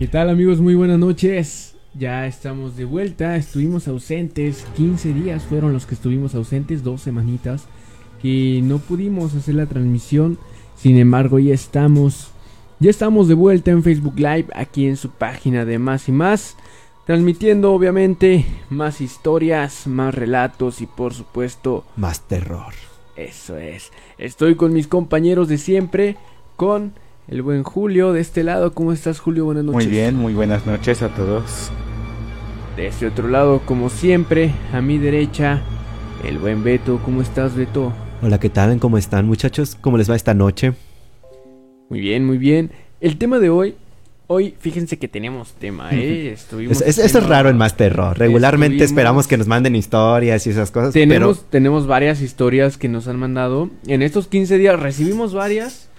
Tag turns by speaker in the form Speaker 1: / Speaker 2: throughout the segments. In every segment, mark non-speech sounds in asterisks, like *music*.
Speaker 1: ¿Qué tal amigos? Muy buenas noches. Ya estamos de vuelta. Estuvimos ausentes. 15 días fueron los que estuvimos ausentes. Dos semanitas. Que no pudimos hacer la transmisión. Sin embargo, ya estamos. Ya estamos de vuelta en Facebook Live. Aquí en su página de Más y Más. Transmitiendo obviamente más historias, más relatos y por supuesto
Speaker 2: más terror.
Speaker 1: Eso es. Estoy con mis compañeros de siempre. Con el buen Julio de este lado. ¿Cómo estás, Julio? Buenas noches.
Speaker 3: Muy bien, muy buenas noches a todos.
Speaker 1: De este otro lado, como siempre, a mi derecha, el buen Beto. ¿Cómo estás, Beto?
Speaker 2: Hola, ¿qué tal? ¿Cómo están, muchachos? ¿Cómo les va esta noche?
Speaker 1: Muy bien, muy bien. El tema de hoy. Hoy, fíjense que tenemos tema, ¿eh?
Speaker 2: Estuvimos es, eso es raro en Más Terror. Regularmente esperamos que nos manden historias y esas cosas.
Speaker 1: Tenemos, tenemos varias historias que nos han mandado. En estos 15 días recibimos varias.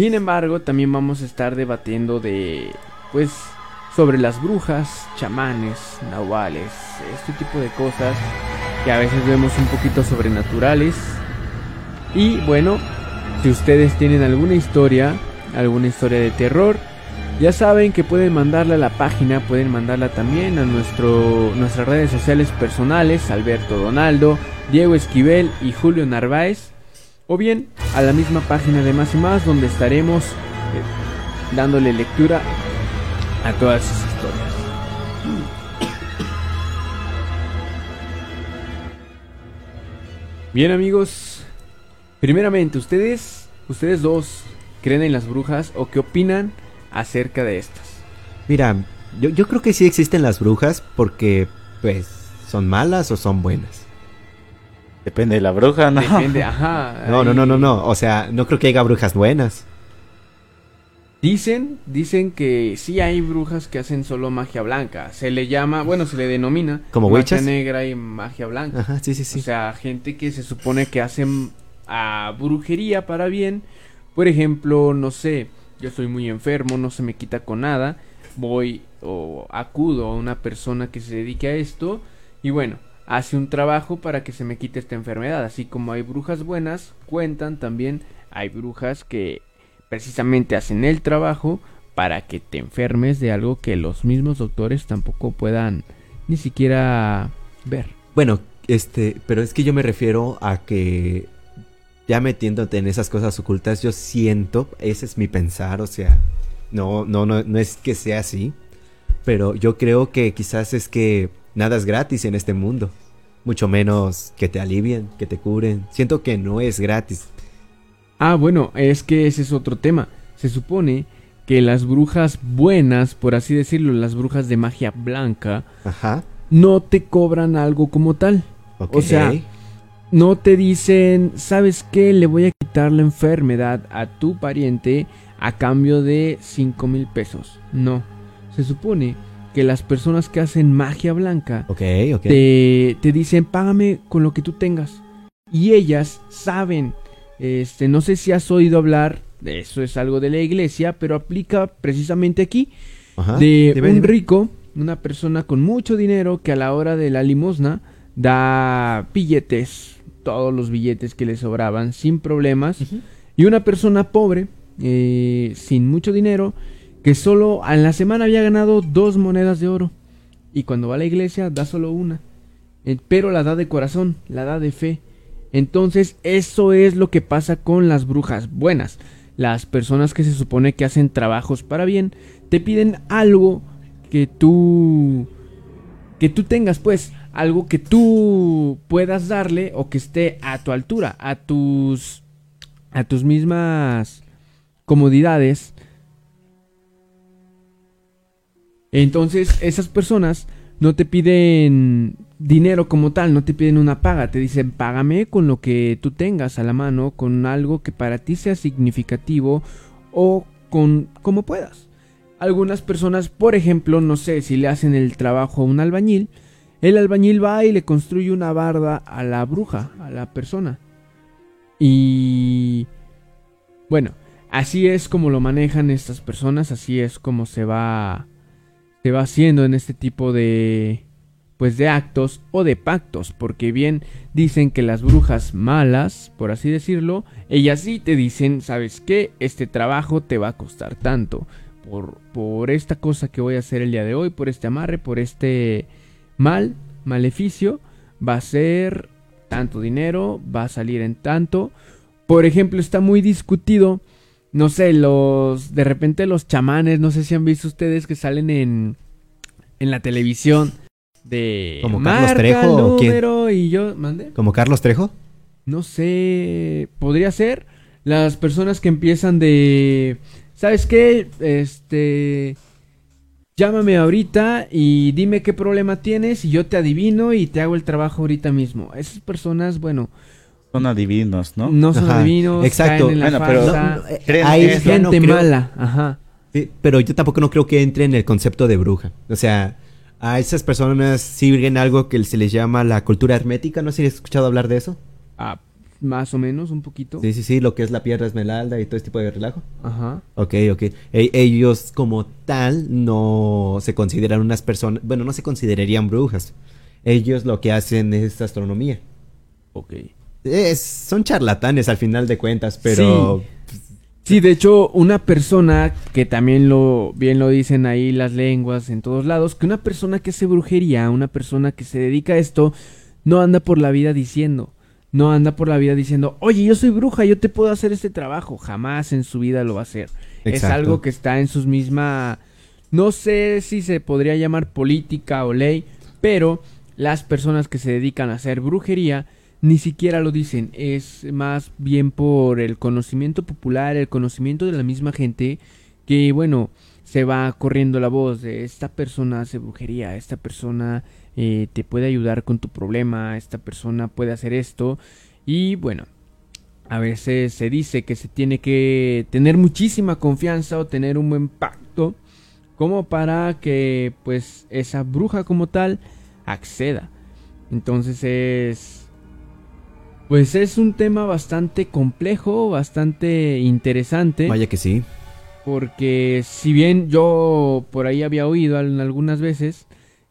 Speaker 1: Sin embargo, también vamos a estar debatiendo de, pues, sobre las brujas, chamanes, nahuales, este tipo de cosas que a veces vemos un poquito sobrenaturales. Y bueno, si ustedes tienen alguna historia, alguna historia de terror, ya saben que pueden mandarla a la página, pueden mandarla también a nuestro, nuestras redes sociales personales, Alberto Donaldo, Diego Esquivel y Julio Narváez o bien a la misma página de Más y Más donde estaremos eh, dándole lectura a todas sus historias. Bien amigos, primeramente ustedes, ustedes dos, ¿creen en las brujas o qué opinan acerca de estas?
Speaker 2: Mira, yo, yo creo que sí existen las brujas porque pues son malas o son buenas.
Speaker 3: Depende de la bruja, ¿no?
Speaker 1: Depende, *laughs* ajá.
Speaker 2: No, no, no, no, no. O sea, no creo que haya brujas buenas.
Speaker 1: Dicen, dicen que sí hay brujas que hacen solo magia blanca. Se le llama, bueno, se le denomina
Speaker 2: como
Speaker 1: magia negra y magia blanca.
Speaker 2: Ajá, sí, sí, sí.
Speaker 1: O sea, gente que se supone que hacen a brujería para bien. Por ejemplo, no sé, yo estoy muy enfermo, no se me quita con nada. Voy o acudo a una persona que se dedique a esto y bueno, hace un trabajo para que se me quite esta enfermedad. Así como hay brujas buenas, cuentan también hay brujas que precisamente hacen el trabajo para que te enfermes de algo que los mismos doctores tampoco puedan ni siquiera ver.
Speaker 2: Bueno, este, pero es que yo me refiero a que ya metiéndote en esas cosas ocultas, yo siento, ese es mi pensar, o sea, no, no, no, no es que sea así, pero yo creo que quizás es que nada es gratis en este mundo. Mucho menos que te alivien, que te curen. Siento que no es gratis.
Speaker 1: Ah, bueno, es que ese es otro tema. Se supone que las brujas buenas, por así decirlo, las brujas de magia blanca,
Speaker 2: Ajá.
Speaker 1: no te cobran algo como tal. O sea, no te dicen, ¿sabes qué? Le voy a quitar la enfermedad a tu pariente a cambio de 5 mil pesos. No. Se supone que las personas que hacen magia blanca Te, te, dicen págame con lo que tú tengas. Y ellas saben, este, no sé si has oído hablar, eso es algo de la iglesia, pero aplica precisamente aquí, de un rico, una persona con mucho dinero que a la hora de la limosna da billetes, todos los billetes que le sobraban sin problemas, y una persona pobre, eh, sin mucho dinero, que solo en la semana había ganado dos monedas de oro. Y cuando va a la iglesia da solo una. Eh, pero la da de corazón, la da de fe. Entonces eso es lo que pasa con las brujas buenas. Las personas que se supone que hacen trabajos para bien, te piden algo que tú... que tú tengas pues, algo que tú puedas darle o que esté a tu altura, a tus... a tus mismas comodidades Entonces, esas personas no te piden dinero como tal, no te piden una paga, te dicen págame con lo que tú tengas a la mano, con algo que para ti sea significativo o con como puedas. Algunas personas, por ejemplo, no sé, si le hacen el trabajo a un albañil, el albañil va y le construye una barda a la bruja, a la persona. Y bueno, así es como lo manejan estas personas, así es como se va se va haciendo en este tipo de pues de actos o de pactos, porque bien dicen que las brujas malas, por así decirlo, ellas sí te dicen, ¿sabes qué? Este trabajo te va a costar tanto. por, por esta cosa que voy a hacer el día de hoy, por este amarre, por este mal, maleficio, va a ser tanto dinero, va a salir en tanto. Por ejemplo, está muy discutido, no sé, los, de repente los chamanes, no sé si han visto ustedes que salen en, en la televisión de
Speaker 2: como Carlos Trejo
Speaker 1: número y yo, ¿mande?
Speaker 2: ¿Como Carlos Trejo?
Speaker 1: No sé, podría ser las personas que empiezan de ¿Sabes qué? Este llámame ahorita y dime qué problema tienes y yo te adivino y te hago el trabajo ahorita mismo. Esas personas, bueno,
Speaker 3: son adivinos, ¿no?
Speaker 1: No son adivinos,
Speaker 2: exacto.
Speaker 1: Caen en la
Speaker 3: bueno,
Speaker 1: pero hay gente mala, ajá.
Speaker 2: pero yo tampoco no creo que entre en el concepto de bruja. O sea, a esas personas siguen algo que se les llama la cultura hermética. No sé si has escuchado hablar de eso.
Speaker 1: Ah, más o menos, un poquito.
Speaker 2: Sí, sí, sí, lo que es la piedra esmeralda y todo este tipo de relajo.
Speaker 1: Ajá.
Speaker 2: Ok, ok. E ellos como tal no se consideran unas personas, bueno, no se considerarían brujas. Ellos lo que hacen es astronomía.
Speaker 1: Ok.
Speaker 2: Es, son charlatanes al final de cuentas, pero...
Speaker 1: Sí. de hecho, una persona que también lo bien lo dicen ahí las lenguas en todos lados, que una persona que hace brujería, una persona que se dedica a esto, no anda por la vida diciendo, no anda por la vida diciendo, oye, yo soy bruja, yo te puedo hacer este trabajo. Jamás en su vida lo va a hacer. Es algo que está en sus misma... No sé si se podría llamar política o ley, pero las personas que se dedican a hacer brujería ni siquiera lo dicen. Es más bien por el conocimiento popular, el conocimiento de la misma gente que, bueno, se va corriendo la voz de esta persona hace brujería, esta persona eh, te puede ayudar con tu problema, esta persona puede hacer esto y bueno, a veces se dice que se tiene que tener muchísima confianza o tener un buen pacto como para que pues esa bruja como tal acceda. Entonces es pues es un tema bastante complejo, bastante interesante.
Speaker 2: Vaya que sí.
Speaker 1: Porque si bien yo por ahí había oído algunas veces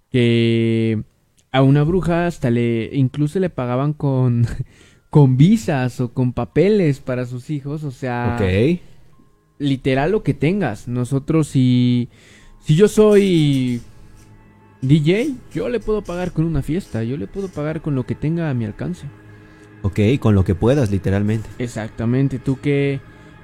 Speaker 1: que a una bruja hasta le incluso le pagaban con *laughs* con visas o con papeles para sus hijos, o sea, literal lo que tengas. Nosotros si si yo soy DJ, yo le puedo pagar con una fiesta, yo le puedo pagar con lo que tenga a mi alcance.
Speaker 2: Ok, con lo que puedas, literalmente.
Speaker 1: Exactamente, ¿tú qué,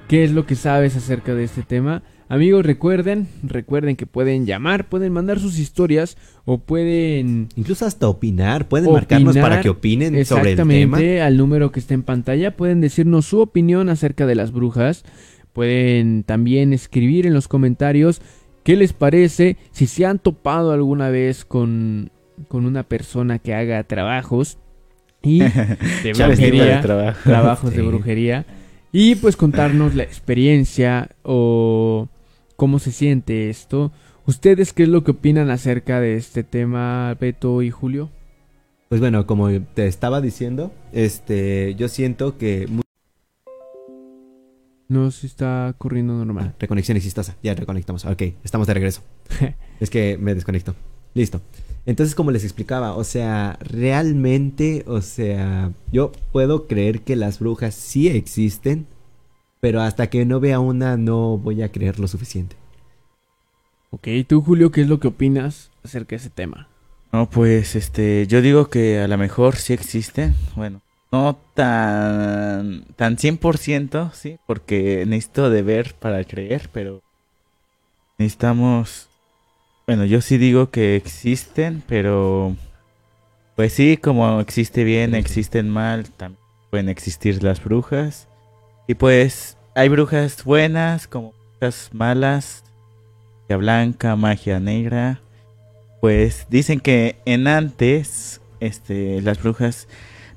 Speaker 1: qué es lo que sabes acerca de este tema? Amigos, recuerden, recuerden que pueden llamar, pueden mandar sus historias o pueden...
Speaker 2: Incluso hasta opinar, pueden marcarnos para que opinen sobre el tema. Exactamente,
Speaker 1: al número que está en pantalla, pueden decirnos su opinión acerca de las brujas, pueden también escribir en los comentarios qué les parece, si se han topado alguna vez con, con una persona que haga trabajos y *laughs* de brujería, trabajos de brujería y pues contarnos la experiencia o cómo se siente esto. ¿Ustedes qué es lo que opinan acerca de este tema, Beto y Julio?
Speaker 2: Pues bueno, como te estaba diciendo, este, yo siento que...
Speaker 1: No, si está corriendo normal.
Speaker 2: Ah, reconexión exitosa, ya reconectamos. Ok, estamos de regreso. *laughs* es que me desconecto. Listo. Entonces, como les explicaba, o sea, realmente, o sea, yo puedo creer que las brujas sí existen, pero hasta que no vea una no voy a creer lo suficiente.
Speaker 1: Ok, tú Julio, ¿qué es lo que opinas acerca de ese tema?
Speaker 3: No, pues este, yo digo que a lo mejor sí existe, bueno, no tan tan 100%, sí, porque necesito de ver para creer, pero necesitamos bueno, yo sí digo que existen, pero pues sí, como existe bien, existen mal, también pueden existir las brujas. Y pues hay brujas buenas como brujas malas, magia blanca, magia negra. Pues dicen que en antes, este, las brujas,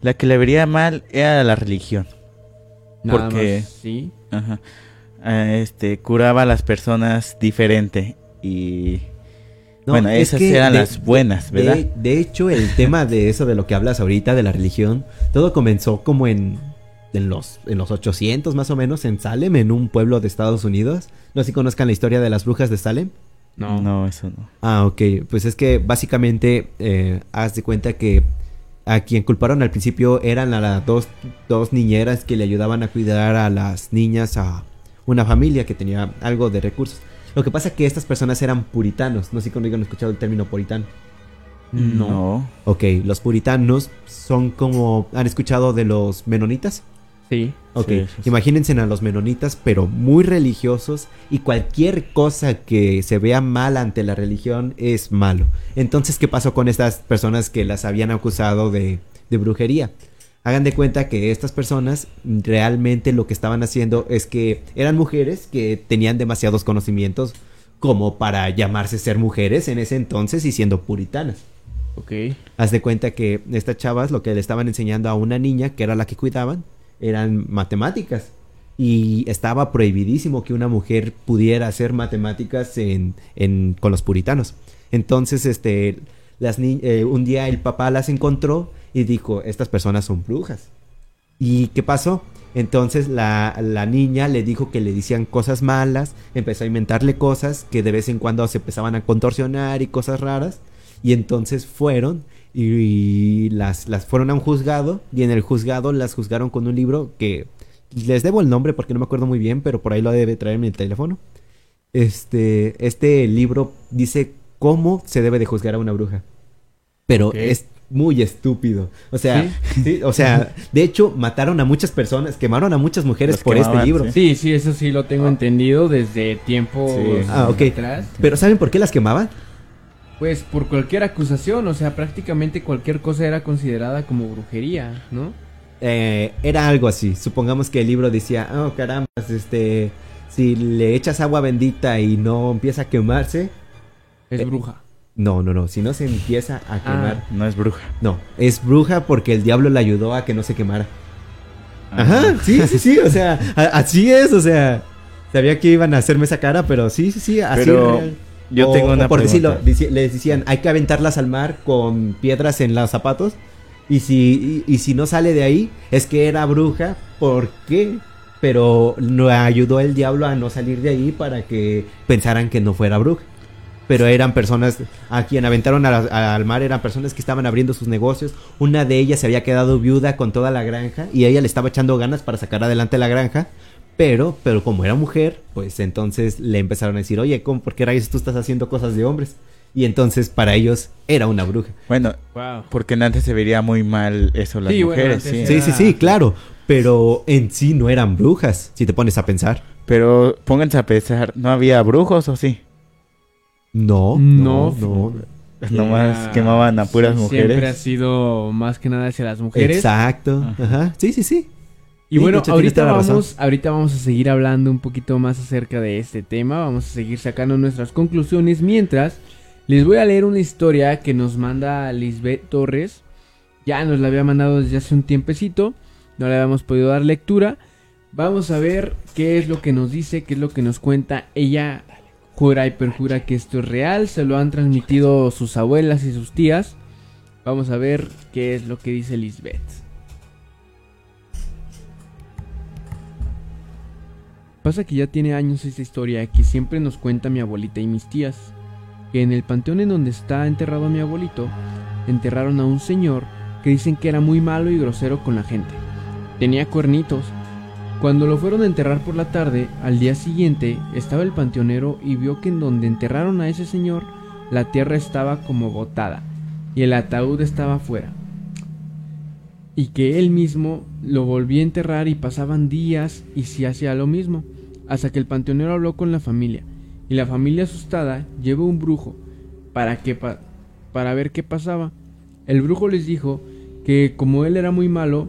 Speaker 3: la que le vería mal era la religión. porque
Speaker 1: sí.
Speaker 3: Ajá, este curaba a las personas diferente y bueno, esas eran las buenas, ¿verdad?
Speaker 2: De, hecho, el *laughs* tema de eso de lo que hablas ahorita, de la religión, todo comenzó como en, en, los, en los 800 más o menos, en Salem, en un pueblo de Estados Unidos. No sé si conozcan la historia de las brujas de Salem.
Speaker 3: No, no, eso no.
Speaker 2: Ah, ok. Pues es que básicamente, eh, haz de cuenta que a quien culparon al principio eran a las dos, dos niñeras que le ayudaban a cuidar a las niñas a una familia que tenía algo de recursos. Lo que pasa es que estas personas eran puritanos. No sé si conmigo han escuchado el término puritano.
Speaker 3: No.
Speaker 2: Ok, los puritanos son como... ¿Han escuchado de los menonitas?
Speaker 1: Sí.
Speaker 2: Ok,
Speaker 3: Sí, sí, sí.
Speaker 2: imagínense a los menonitas, pero muy religiosos y cualquier cosa que se vea mal ante la religión es malo. Entonces, ¿qué pasó con estas personas que las habían acusado de, de brujería? Hagan de cuenta que estas personas realmente lo que estaban haciendo es que eran mujeres que tenían demasiados conocimientos como para llamarse ser mujeres en ese entonces y siendo puritanas.
Speaker 1: Ok.
Speaker 2: Haz de cuenta que estas chavas lo que le estaban enseñando a una niña, que era la que cuidaban, eran matemáticas. Y estaba prohibidísimo que una mujer pudiera hacer matemáticas en, en- con los puritanos. Entonces, este, eh, un día el papá las encontró y dijo, estas personas son brujas. ¿Y qué pasó? Entonces la, la niña le dijo que le decían cosas malas, empezó a inventarle cosas que de vez en cuando se empezaban a contorsionar y cosas raras. Y entonces fueron y, las, las fueron a un juzgado y en el juzgado las juzgaron con un libro que les debo el nombre porque no me acuerdo muy bien, pero por ahí lo debe traer en el teléfono. Este, este libro dice cómo se debe de juzgar a una bruja. Pero es muy estúpido. O sea,
Speaker 1: ¿Sí? *laughs*
Speaker 2: sí, o sea, de hecho mataron a muchas personas, quemaron a muchas mujeres
Speaker 3: Los
Speaker 2: por este libro.
Speaker 3: sí.
Speaker 1: Sí, sí, eso sí lo tengo entendido desde tiempo
Speaker 3: Sí.
Speaker 2: Ah,
Speaker 1: atrás.
Speaker 2: Pero ¿saben por qué las quemaban?
Speaker 1: Pues por cualquier acusación, o sea, prácticamente cualquier cosa era considerada como brujería, ¿no?
Speaker 2: Eh, era algo así. Supongamos que el libro decía, oh caramba, este, si le echas agua bendita y no empieza a quemarse,
Speaker 1: Es
Speaker 2: Eh,
Speaker 1: bruja.
Speaker 2: no, no, no, si no se empieza
Speaker 1: Ah.
Speaker 2: a quemar,
Speaker 3: No es bruja.
Speaker 2: no, es bruja porque el diablo le ayudó a que no se quemara. Ajá, sí, sí, sí, o sea, a- así es, o sea, sabía que iban a hacerme esa cara, pero sí, sí, sí, así
Speaker 3: Pero
Speaker 2: real.
Speaker 3: yo
Speaker 2: O-
Speaker 3: tengo una
Speaker 2: por decirlo,
Speaker 3: pregunta.
Speaker 2: dici- les decían, hay que aventarlas al mar con piedras en los zapatos. Y si, y, y si no sale de ahí, es que era bruja. ¿Por qué? Pero no ayudó el diablo a no salir de ahí para que pensaran que no fuera bruja. Pero eran personas a quien aventaron a la- al mar, eran personas que estaban abriendo sus negocios. Una de ellas se había quedado viuda con toda la granja y ella le estaba echando ganas para sacar adelante la granja. Pero, pero como era mujer, pues entonces le empezaron a decir, oye, ¿cómo, ¿por qué rayos tú estás haciendo cosas de hombres? Y entonces para ellos era una bruja.
Speaker 3: Bueno,
Speaker 1: Wow.
Speaker 3: porque antes se vería muy mal eso las
Speaker 1: Sí,
Speaker 3: mujeres, sí.
Speaker 1: era-
Speaker 2: Sí, sí, sí, claro. Pero en sí no eran brujas, si te pones a pensar.
Speaker 3: Pero pónganse a pensar, ¿no había brujos o sí?
Speaker 2: No,
Speaker 1: No.
Speaker 2: no, no.
Speaker 3: Nomás
Speaker 1: Ya,
Speaker 3: quemaban a puras
Speaker 1: sí,
Speaker 3: mujeres.
Speaker 1: Siempre ha sido más que nada hacia las mujeres.
Speaker 2: Exacto.
Speaker 3: Ajá.
Speaker 2: Ajá. Sí, sí, sí.
Speaker 1: Y
Speaker 2: Sí,
Speaker 1: bueno, ahorita vamos, ahorita vamos a seguir hablando un poquito más acerca de este tema. Vamos a seguir sacando nuestras conclusiones. Mientras, les voy a leer una historia que nos manda Lisbeth Torres. Ya nos la había mandado desde hace un tiempecito. No le habíamos podido dar lectura. Vamos a ver qué es lo que nos dice, qué es lo que nos cuenta. Ella jura y perjura que esto es real. Se lo han transmitido sus abuelas y sus tías. Vamos a ver qué es lo que dice Lisbeth. Pasa que ya tiene años esta historia que siempre nos cuenta mi abuelita y mis tías. Que en el panteón en donde está enterrado mi abuelito, enterraron a un señor que dicen que era muy malo y grosero con la gente. Tenía cuernitos. Cuando lo fueron a enterrar por la tarde, al día siguiente estaba el panteonero y vio que en donde enterraron a ese señor, la tierra estaba como botada y el ataúd estaba afuera. Y que él mismo lo volvía a enterrar y pasaban días y se hacía lo mismo, hasta que el panteonero habló con la familia, y la familia asustada llevó un brujo para que pa- para ver qué pasaba. El brujo les dijo que como él era muy malo,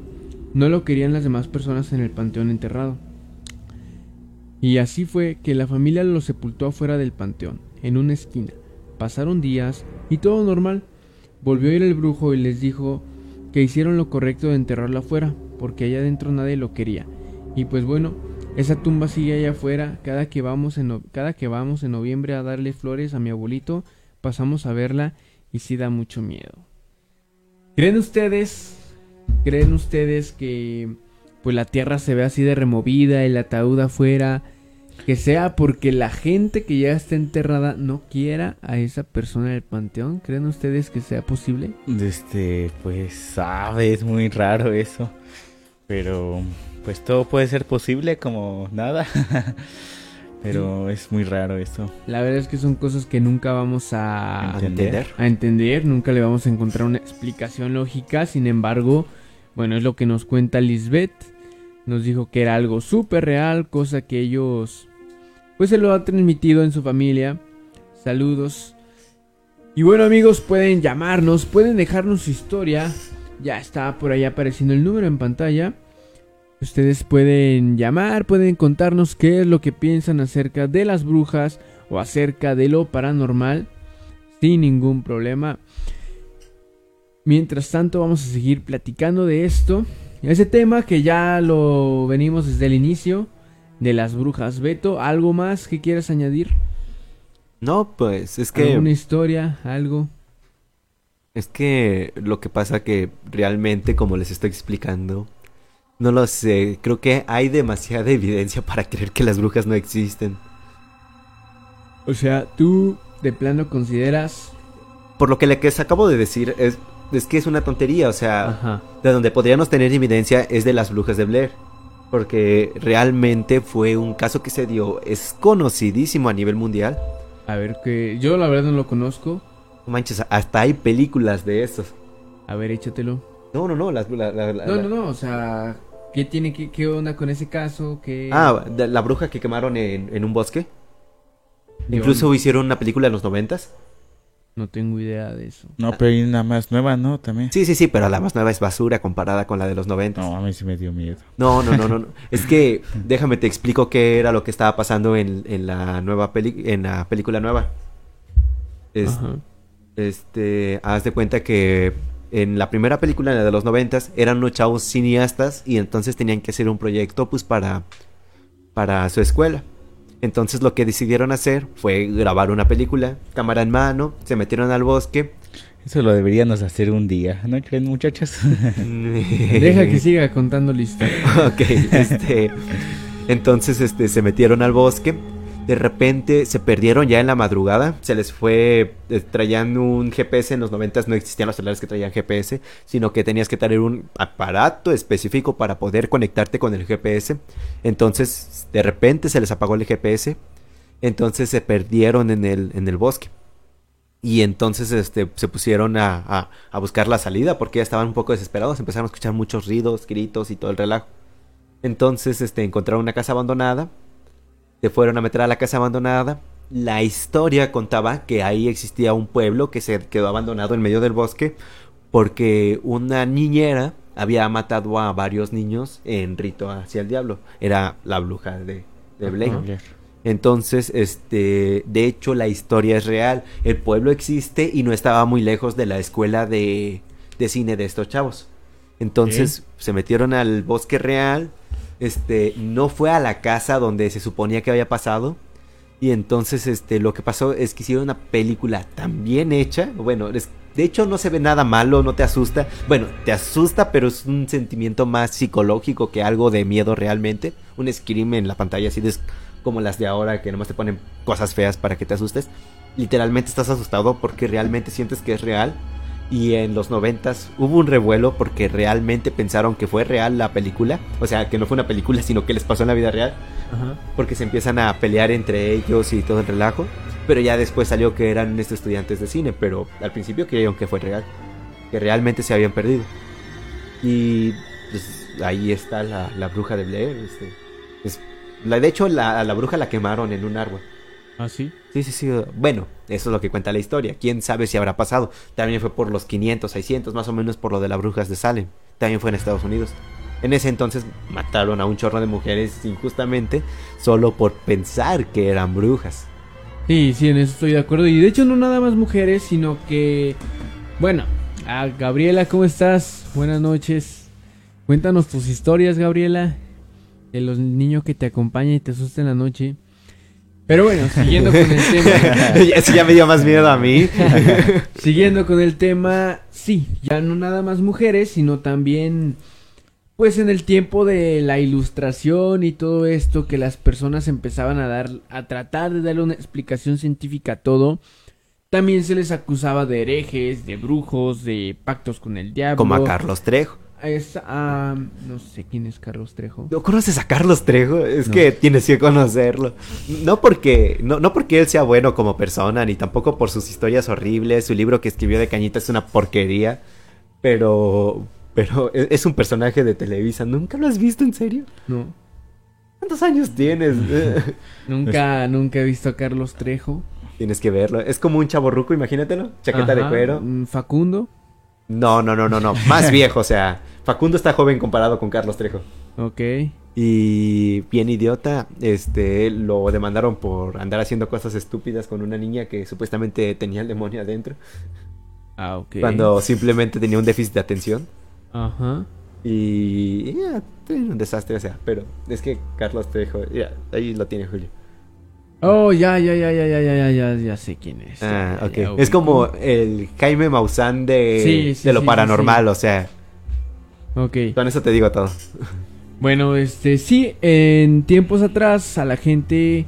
Speaker 1: no lo querían las demás personas en el panteón enterrado. Y así fue que la familia lo sepultó afuera del panteón, en una esquina. Pasaron días y todo normal. Volvió a ir el brujo y les dijo que hicieron lo correcto de enterrarlo afuera, porque allá adentro nadie lo quería. Y pues bueno, esa tumba sigue allá afuera. Cada que vamos en, cada que vamos en noviembre a darle flores a mi abuelito, pasamos a verla y sí da mucho miedo. ¿Creen ustedes? ¿Creen ustedes que pues la tierra se ve así de removida, el ataúd afuera? Que sea porque la gente que ya está enterrada no quiera a esa persona en el panteón. ¿Creen ustedes que sea posible?
Speaker 3: Este, pues sabe, es muy raro eso. Pero, pues todo puede ser posible como nada. *laughs* Pero es muy raro esto.
Speaker 1: La verdad es que son cosas que nunca vamos a
Speaker 2: ¿Entender?
Speaker 1: a entender, nunca le vamos a encontrar una explicación lógica. Sin embargo, bueno, es lo que nos cuenta Lisbeth. Nos dijo que era algo súper real, cosa que ellos pues se lo ha transmitido en su familia. Saludos. Y bueno amigos, pueden llamarnos, pueden dejarnos su historia. Ya está por ahí apareciendo el número en pantalla. Ustedes pueden llamar, pueden contarnos qué es lo que piensan acerca de las brujas o acerca de lo paranormal sin ningún problema. Mientras tanto vamos a seguir platicando de esto. Ese tema que ya lo venimos desde el inicio de las brujas. Beto, ¿algo más que quieras añadir?
Speaker 2: No, pues es que...
Speaker 1: ¿Alguna historia? ¿Algo?
Speaker 2: Es que lo que pasa que realmente, como les estoy explicando, no lo sé. Creo que hay demasiada *laughs* evidencia para creer que las brujas no existen.
Speaker 1: O sea, tú de plano consideras...
Speaker 2: Por lo que les acabo de decir, es, es que es una tontería. O sea,
Speaker 1: Ajá.
Speaker 2: de donde podríamos tener evidencia es de las brujas de Blair. Porque realmente fue un caso que se dio, es conocidísimo a nivel mundial.
Speaker 1: A ver, que yo la verdad no lo conozco.
Speaker 2: No manches, hasta hay películas de esos.
Speaker 1: A ver, échatelo.
Speaker 2: No, no, no, las, la- la- la-
Speaker 1: No, no, no, o sea, ¿qué tiene que, qué onda con ese caso? ¿Qué...
Speaker 2: Ah, la bruja que quemaron en, en un bosque. Incluso hicieron una película en los noventas.
Speaker 1: No tengo idea de eso.
Speaker 3: No, pero hay una más nueva, ¿no? También.
Speaker 2: Sí, sí, sí, pero la más nueva es basura comparada con la de los noventas.
Speaker 3: No, a mí sí me dio miedo.
Speaker 2: No, no, no, no. no. Es que déjame te explico qué era lo que estaba pasando en, en la nueva peli en la película nueva. Es-
Speaker 1: Ajá.
Speaker 2: este, haz de cuenta que en la primera película, en la de los noventas, eran unos chavos cineastas y entonces tenían que hacer un proyecto pues para para su escuela. Entonces lo que decidieron hacer fue grabar una película, cámara en mano, se metieron al bosque.
Speaker 3: Eso lo deberíamos hacer un día, ¿no creen, muchachos? *laughs*
Speaker 1: Deja que siga contando la historia. *laughs*
Speaker 2: Ok, este. Entonces, este, se metieron al bosque. De repente se perdieron ya en la madrugada. Se les fue. eh, traían un GPS. En los 90 no existían los celulares que traían GPS. Sino que tenías que tener un aparato específico para poder conectarte con el GPS. Entonces, de repente se les apagó el GPS. Entonces se perdieron en el, en el bosque. Y entonces este, se pusieron a, a- a buscar la salida porque ya estaban un poco desesperados. Empezaron a escuchar muchos ruidos, gritos y todo el relajo. Entonces este, encontraron una casa abandonada. Se fueron a meter a la casa abandonada. La historia contaba que ahí existía un pueblo que se quedó abandonado en medio del bosque porque una niñera había matado a varios niños en rito hacia el diablo. Era la bruja de, de Blair.
Speaker 3: Ajá.
Speaker 2: Entonces, este, de hecho, la historia es real. El pueblo existe y no estaba muy lejos de la escuela de, de cine de estos chavos. Entonces, se metieron al bosque real. Este, no fue a la casa donde se suponía que había pasado. Y entonces, este, lo que pasó es que hicieron una película tan bien hecha. Bueno, de hecho, no se ve nada malo, no te asusta. Bueno, te asusta, pero es un sentimiento más psicológico que algo de miedo realmente. Un scream en la pantalla así de como las de ahora que nomás te ponen cosas feas para que te asustes. Literalmente estás asustado porque realmente sientes que es real. Y en los noventas hubo un revuelo porque realmente pensaron que fue real la película. O sea, que no fue una película, sino que les pasó en la vida real.
Speaker 1: Ajá.
Speaker 2: Porque se empiezan a pelear entre ellos y todo el relajo. Pero ya después salió que eran estos estudiantes de cine. Pero al principio creyeron que fue real. Que realmente se habían perdido. Y pues, ahí está la, la bruja de Blair. este, es- la, de hecho, la, la bruja la quemaron en un árbol.
Speaker 1: ¿Ah, sí?
Speaker 2: Sí, sí, sí. Bueno, eso es lo que cuenta la historia. ¿Quién sabe si habrá pasado? También fue por los 500, 600, más o menos por lo de las brujas de Salem. También fue en Estados Unidos. En ese entonces mataron a un chorro de mujeres injustamente solo por pensar que eran brujas.
Speaker 1: Sí, sí, en eso estoy de acuerdo. Y de hecho no nada más mujeres, sino que... Bueno, a Gabriela, ¿cómo estás? Buenas noches. Cuéntanos tus historias, Gabriela. De los niños que te acompañan y te asustan en la noche. Pero bueno, siguiendo con el tema. *laughs*
Speaker 2: Eso ya me dio más miedo a mí. *laughs*
Speaker 1: Siguiendo con el tema, sí, ya no nada más mujeres, sino también, pues en el tiempo de la ilustración y todo esto, que las personas empezaban a dar, a tratar de darle una explicación científica a todo, también se les acusaba de herejes, de brujos, de pactos con el diablo.
Speaker 2: Como a Carlos Trejo.
Speaker 1: Es, ah, no sé quién es Carlos Trejo.
Speaker 2: ¿No conoces a Carlos Trejo? Es que tienes que conocerlo. No porque, no, no porque él sea bueno como persona, ni tampoco por sus historias horribles. Su libro que escribió de Cañita es una porquería. Pero, pero e, es un personaje de Televisa. ¿Nunca lo has visto en serio?
Speaker 1: No.
Speaker 2: ¿Cuántos años tienes? *laughs*
Speaker 1: nunca, nunca he visto a Carlos Trejo.
Speaker 2: Tienes que verlo. Es como un chaborruco, imagínatelo. Chaqueta de cuero.
Speaker 1: Facundo.
Speaker 2: No, no, no, no, no. Más *laughs* viejo, o sea. Facundo está joven comparado con Carlos Trejo.
Speaker 1: Ok.
Speaker 2: Y bien idiota, este, lo demandaron por andar haciendo cosas estúpidas con una niña que supuestamente tenía el demonio adentro.
Speaker 1: Ah, ok.
Speaker 2: Cuando simplemente tenía un déficit de atención.
Speaker 1: Ajá.
Speaker 2: Y un desastre, o sea, pero es que Carlos Trejo, ya, ahí lo tiene Julio.
Speaker 1: Oh, ya, ya, ya, ya, ya, ya, ya, ya sé quién es.
Speaker 2: Ah, ok. es como el Jaime Maussan de, de lo paranormal, o sea.
Speaker 1: Ok.
Speaker 2: Con eso te digo todo.
Speaker 1: Bueno, este, sí, en tiempos atrás a la gente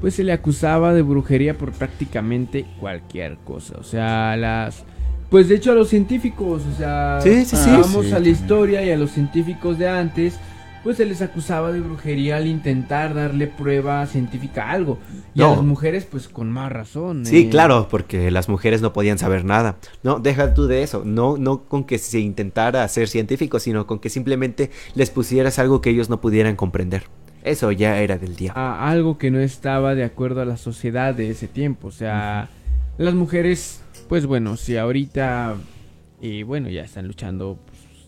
Speaker 1: pues se le acusaba de brujería por prácticamente cualquier cosa. O sea, las... Pues de hecho a los científicos, o sea,
Speaker 2: sí, sí,
Speaker 1: vamos a la historia y a los científicos de antes pues se les acusaba de brujería al intentar darle prueba científica a algo. Y a las mujeres, pues con más razón.
Speaker 2: Sí, eh. claro, porque las mujeres no podían saber nada. No, deja tú de eso. No, no con que se intentara ser científico, sino con que simplemente les pusieras algo que ellos no pudieran comprender. Eso ya era del día.
Speaker 1: algo que no estaba de acuerdo a la sociedad de ese tiempo. O sea, las mujeres, pues bueno, si ahorita, y bueno, ya están luchando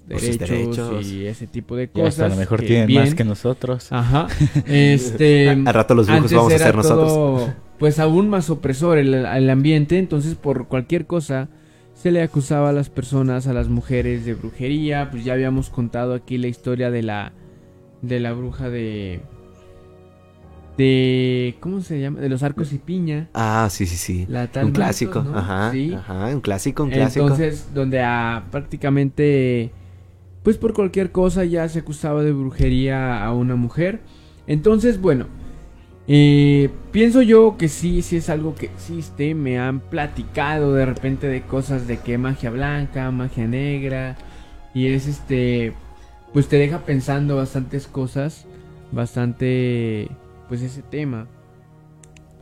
Speaker 1: derechos, y ese tipo de cosas.
Speaker 3: a lo mejor tienen más que nosotros.
Speaker 1: Ajá. *laughs* Este,
Speaker 2: Al rato los brujos vamos a ser nosotros.
Speaker 1: pues aún más opresor el, el, ambiente, entonces por cualquier cosa se le acusaba a las personas, a las mujeres de brujería, pues ya habíamos contado aquí la historia de la de la bruja de de ¿cómo se llama? De los arcos y piña.
Speaker 2: Ah, sí, sí, sí. un clásico, ajá, ajá, un clásico, un clásico.
Speaker 1: Entonces, donde a prácticamente pues por cualquier cosa ya se acusaba de brujería a una mujer. Entonces, bueno, eh, pienso yo que sí, sí es algo que existe. Me han platicado de repente de cosas de que magia blanca, magia negra. Y es este, pues te deja pensando bastantes cosas. Bastante, pues ese tema.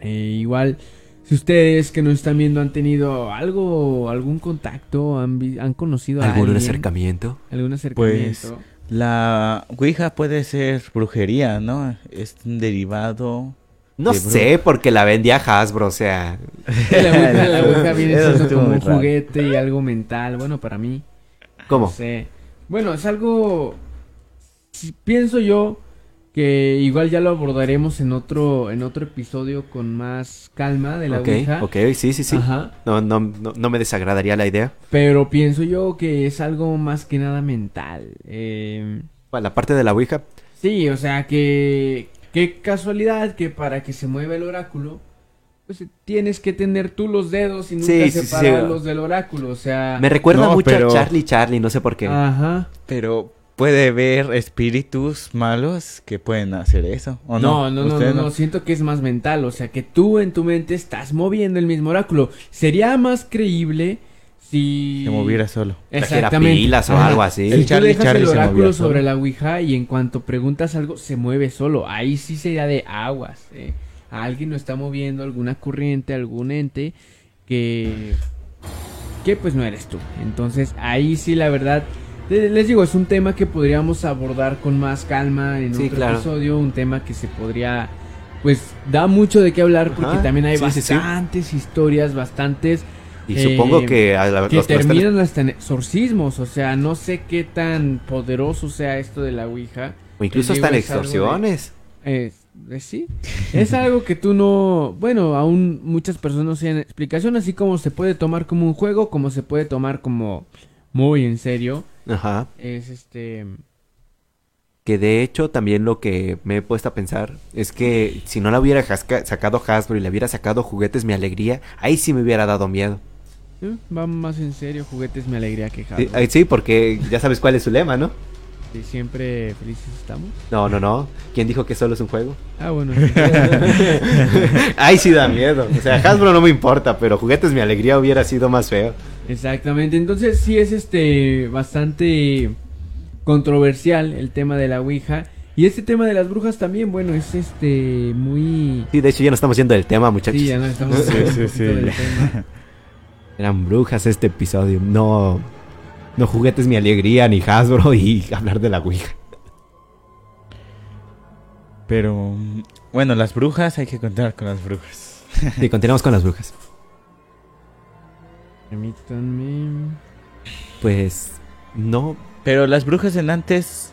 Speaker 1: Eh, igual si ustedes que nos están viendo han tenido algo, algún contacto, han, han conocido a
Speaker 2: ¿Algún acercamiento?
Speaker 1: ¿Algún acercamiento?
Speaker 3: Pues la Ouija puede ser brujería, ¿no? Es un derivado...
Speaker 2: No sé, porque la vendía Hasbro, o sea... *laughs*
Speaker 1: la Ouija, *laughs* viene siendo como un juguete y algo mental, bueno, para mí.
Speaker 2: ¿Cómo?
Speaker 1: No sé. Bueno, es algo... Pienso yo que igual ya lo abordaremos en otro en otro episodio con más calma de la
Speaker 2: okay, Ok, sí, sí, sí. No, no, no, me desagradaría la idea.
Speaker 1: Pero pienso yo que es algo más que nada mental. Eh...
Speaker 2: La parte de la Ouija.
Speaker 1: Sí, o sea que... Qué casualidad que para que se mueva el oráculo, pues tienes que tener tú los dedos y nunca separar los del oráculo, o sea...
Speaker 2: Me recuerda mucho a Charlie Charlie, no sé por qué.
Speaker 1: Ajá.
Speaker 3: Pero puede ver espíritus malos que pueden hacer eso. ¿o
Speaker 1: no, no, no, no, no, siento que es más mental, o sea, que tú en tu mente estás moviendo el mismo oráculo. Sería más creíble si
Speaker 3: se moviera solo.
Speaker 2: Exactamente. pilas o algo así.
Speaker 1: El tú dejas el oráculo sobre la Ouija y en cuanto preguntas algo se mueve solo. Ahí sí sería de aguas. Eh. Alguien lo está moviendo, alguna corriente, algún ente que que pues no eres tú. Entonces, ahí sí la verdad les digo, es un tema que podríamos abordar con más calma en otro episodio, un tema que se podría, pues, da mucho de qué hablar porque también hay bastantes historias, bastantes...
Speaker 2: Y supongo eh, que...
Speaker 1: que terminan hasta en exorcismos, o sea, no sé qué tan poderoso sea esto de la Ouija.
Speaker 2: O incluso hasta en extorsiones.
Speaker 1: Eh, sí, es algo que tú no, bueno, aún muchas personas no tienen explicación, así como se puede tomar como un juego, como se puede tomar como muy en serio.
Speaker 2: Ajá.
Speaker 1: Es este...
Speaker 2: Que de hecho también lo que me he puesto a pensar es que si no la hubiera sacado Hasbro y le hubiera sacado juguetes mi alegría, ahí sí me hubiera dado miedo.
Speaker 1: Va más en serio, juguetes mi alegría que Hasbro.
Speaker 2: Sí, porque ya sabes cuál es su lema, ¿no?
Speaker 1: ¿Y siempre felices estamos?
Speaker 2: No, no, no. ¿Quién dijo que solo es un juego?
Speaker 1: Ah, bueno. *laughs*
Speaker 2: Ahí sí da miedo. O sea, Hasbro no me importa, pero juguetes mi alegría hubiera sido más feo.
Speaker 1: Exactamente, entonces sí es este bastante controversial el tema de la Ouija. Y este tema de las brujas también, bueno, es este muy...
Speaker 2: Sí, de hecho ya no estamos yendo del tema, muchachos.
Speaker 1: Sí, ya no estamos
Speaker 3: Sí, sí, sí.
Speaker 1: del tema. *laughs*
Speaker 2: Eran brujas este episodio. No, no juguetes mi alegría, ni Hasbro y hablar de la Ouija.
Speaker 3: Pero mm, bueno, las brujas, hay que continuar con las brujas.
Speaker 2: Y continuamos con las brujas.
Speaker 1: Permítanme.
Speaker 2: Pues no,
Speaker 3: Pero las brujas en antes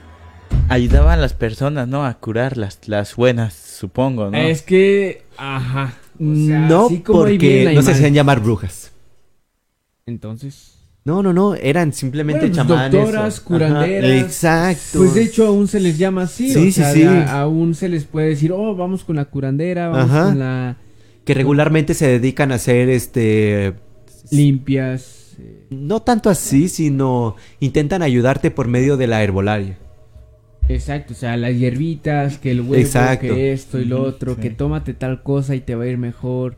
Speaker 3: ayudaban a las personas, ¿no? A curar las, buenas, supongo, ¿no?
Speaker 1: Es que, ajá. O sea,
Speaker 2: no porque no se hacían llamar brujas.
Speaker 1: Entonces,
Speaker 2: No, no, no, eran simplemente
Speaker 1: Bueno, pues,
Speaker 2: chamanes.
Speaker 1: doctoras,
Speaker 2: o-
Speaker 1: curanderas.
Speaker 2: Ajá, exacto.
Speaker 1: pues de hecho aún se les llama así.
Speaker 2: Sí,
Speaker 1: o
Speaker 2: sí,
Speaker 1: sea,
Speaker 2: sí.
Speaker 1: a- aún se les puede decir, oh, vamos con la curandera, vamos
Speaker 2: Ajá.
Speaker 1: con la
Speaker 2: que regularmente se dedican a hacer este
Speaker 1: limpias. eh,
Speaker 2: no tanto así, sino intentan ayudarte por medio de la herbolaria.
Speaker 1: Exacto, o sea, las hierbitas, que el huevo,
Speaker 2: Exacto.
Speaker 1: que esto y lo otro,
Speaker 3: sí.
Speaker 1: que tómate tal cosa y te va a ir mejor.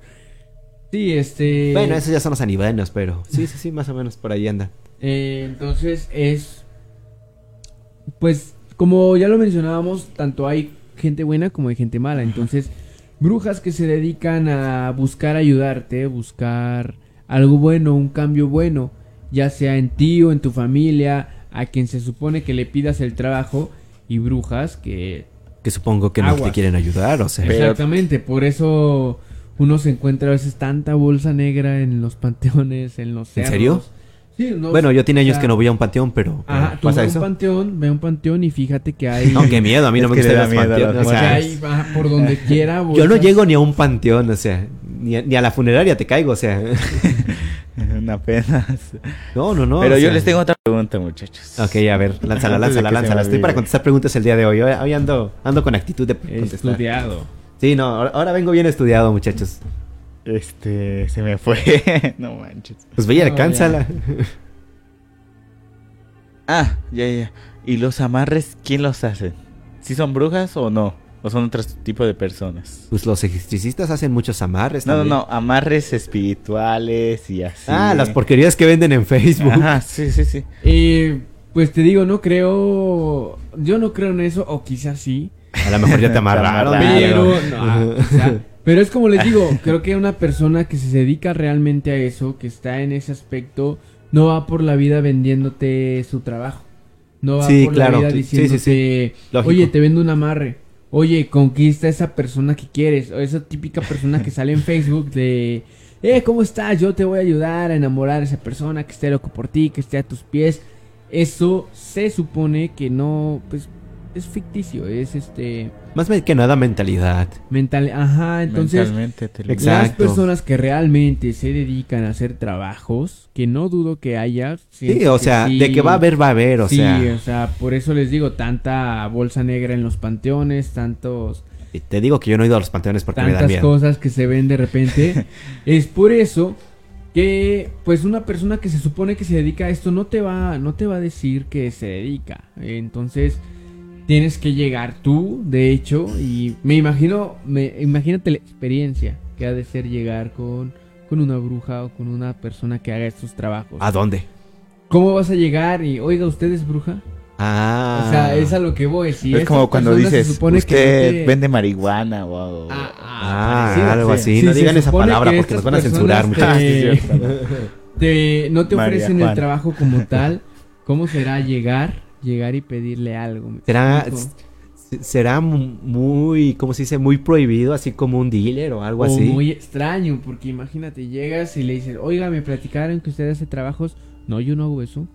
Speaker 1: Sí, este...
Speaker 2: Bueno, esos ya son los anivenos, pero sí, sí, sí, más o menos por ahí anda.
Speaker 1: Eh, entonces es... Pues como ya lo mencionábamos, tanto hay gente buena como hay gente mala. Entonces, brujas que se dedican a buscar ayudarte, buscar algo bueno, un cambio bueno, ya sea en ti o en tu familia, a quien se supone que le pidas el trabajo, y brujas que
Speaker 2: Que supongo que no te quieren ayudar, o sea.
Speaker 1: Exactamente, por eso uno se encuentra a veces tanta bolsa negra en los *laughs* panteones, en los
Speaker 2: ¿En serio?
Speaker 1: Sí, no,
Speaker 2: bueno, yo tiene
Speaker 1: o
Speaker 2: años que no voy a un panteón, pero
Speaker 1: Ajá, tú
Speaker 2: ¿pasa
Speaker 1: ve a
Speaker 2: eso?
Speaker 1: un panteón, ve a un panteón y fíjate que hay...
Speaker 2: No, qué miedo, a mí
Speaker 3: Es
Speaker 2: no me gustan los panteones. o
Speaker 1: que
Speaker 2: sea,
Speaker 1: hay ajá, por donde quiera. *laughs*
Speaker 2: yo no llego ni a un panteón, o sea, ni a, ni a la funeraria te caigo, o sea. *laughs*
Speaker 3: Una pena.
Speaker 2: No, no, no.
Speaker 3: Pero
Speaker 2: o
Speaker 3: yo les tengo otra pregunta, muchachos.
Speaker 2: Ok, a ver, lánzala, *laughs* lánzala, lánzala. Estoy para contestar preguntas el día de hoy. Hoy, hoy ando, ando con actitud de contestar.
Speaker 1: Estudiado.
Speaker 2: Sí, no, ahora, ahora vengo bien estudiado, muchachos.
Speaker 3: Este, se me fue. *laughs* no manches.
Speaker 2: Pues ve y alcánzala.
Speaker 3: Ah, ya, ya. ¿Y los amarres quién los hace? ¿Sí son brujas o no? ¿O son otro tipo de personas?
Speaker 2: Pues los electricistas hacen muchos amarres.
Speaker 3: No, no,
Speaker 2: también.
Speaker 3: no. Amarres espirituales y así.
Speaker 2: Ah, las porquerías que venden en Facebook.
Speaker 3: Ajá, sí, sí, sí.
Speaker 1: Eh, pues te digo, no creo... Yo no creo en eso, o quizás sí. *laughs*
Speaker 2: A lo mejor ya te *laughs* amarraron.
Speaker 1: Pero, no, quizá. Pero es como les digo, creo que una persona que se dedica realmente a eso, que está en ese aspecto, no va por la vida vendiéndote su trabajo. No va
Speaker 2: Sí,
Speaker 1: por
Speaker 2: claro.
Speaker 1: la vida
Speaker 2: Sí, sí, sí.
Speaker 1: diciéndote,
Speaker 2: Lógico.
Speaker 1: oye, te vendo un amarre. Oye, conquista a esa persona que quieres. O esa típica persona que sale en *laughs* Facebook de, eh, ¿cómo estás? Yo te voy a ayudar a enamorar a esa persona que esté loco por ti, que esté a tus pies. Eso se supone que no, pues, es ficticio, es este...
Speaker 2: Más que nada mentalidad.
Speaker 1: Mental, ajá, entonces
Speaker 3: Mentalmente te lo-
Speaker 2: Exacto.
Speaker 1: las personas que realmente se dedican a hacer trabajos, que no dudo que haya.
Speaker 2: Sí, o sea,
Speaker 1: sí.
Speaker 2: de que va a haber, va a haber, o
Speaker 1: sí,
Speaker 2: sea.
Speaker 1: o sea, por eso les digo, tanta bolsa negra en los panteones, tantos,
Speaker 2: y Te digo que yo no he ido a los panteones porque me da
Speaker 1: tantas
Speaker 2: miedo.
Speaker 1: cosas que se ven de repente. *laughs* es por eso que, pues, una persona que se supone que se dedica a esto no te va, no te va a decir que se dedica. Entonces, tienes que llegar tú, de hecho, y me imagino, me, imagínate la experiencia que ha de ser llegar con, con una bruja o con una persona que haga estos trabajos.
Speaker 2: ¿A dónde?
Speaker 1: ¿Cómo vas a llegar y, oiga, usted es bruja?
Speaker 2: Ah.
Speaker 1: O sea, es a lo que voy. Si
Speaker 3: es como cuando dices,
Speaker 1: supone que
Speaker 3: usted
Speaker 1: no te-
Speaker 3: vende marihuana o algo.
Speaker 1: Ah,
Speaker 2: Ah,
Speaker 1: parecido,
Speaker 2: algo
Speaker 1: sí.
Speaker 2: así.
Speaker 1: Sí,
Speaker 2: no digan esa palabra
Speaker 1: que
Speaker 2: porque nos van a censurar,
Speaker 1: te- *laughs* te- no te ofrecen el trabajo como tal. ¿Cómo será llegar, llegar y pedirle algo? ¿Me
Speaker 2: Será, será mu- muy, ¿cómo se dice? Muy prohibido, así como un dealer o algo
Speaker 1: o
Speaker 2: así.
Speaker 1: muy extraño, porque imagínate, llegas y le dices, oiga, me platicaron que usted hace trabajos. No, yo no hago eso.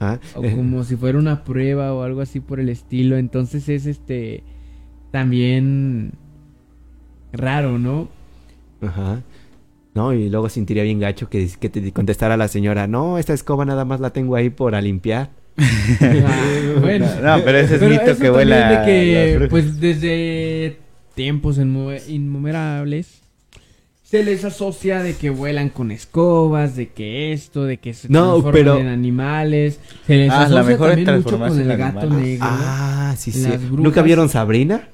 Speaker 2: Ah,
Speaker 1: O
Speaker 2: eh,
Speaker 1: como si fuera una prueba o algo así por el estilo. Entonces es este también raro, ¿no?
Speaker 2: Ajá. No, y luego sentiría bien gacho que, que te contestara la señora, no, esta escoba nada más la tengo ahí por a limpiar.
Speaker 1: Ah, *laughs* bueno,
Speaker 3: No, pero ese es
Speaker 1: Pero
Speaker 3: mito
Speaker 1: eso
Speaker 3: que vuela.
Speaker 1: de que, pues desde tiempos innumerables se les asocia de que vuelan con escobas, de que esto, de que se
Speaker 2: No,
Speaker 1: transforman
Speaker 2: pero-
Speaker 1: en animales. Se les
Speaker 3: Ah, la
Speaker 1: asocia
Speaker 3: mejor en
Speaker 1: también mucho con el gato
Speaker 3: animales.
Speaker 1: negro.
Speaker 2: Ah, sí, sí. ¿Nunca vieron Sabrina?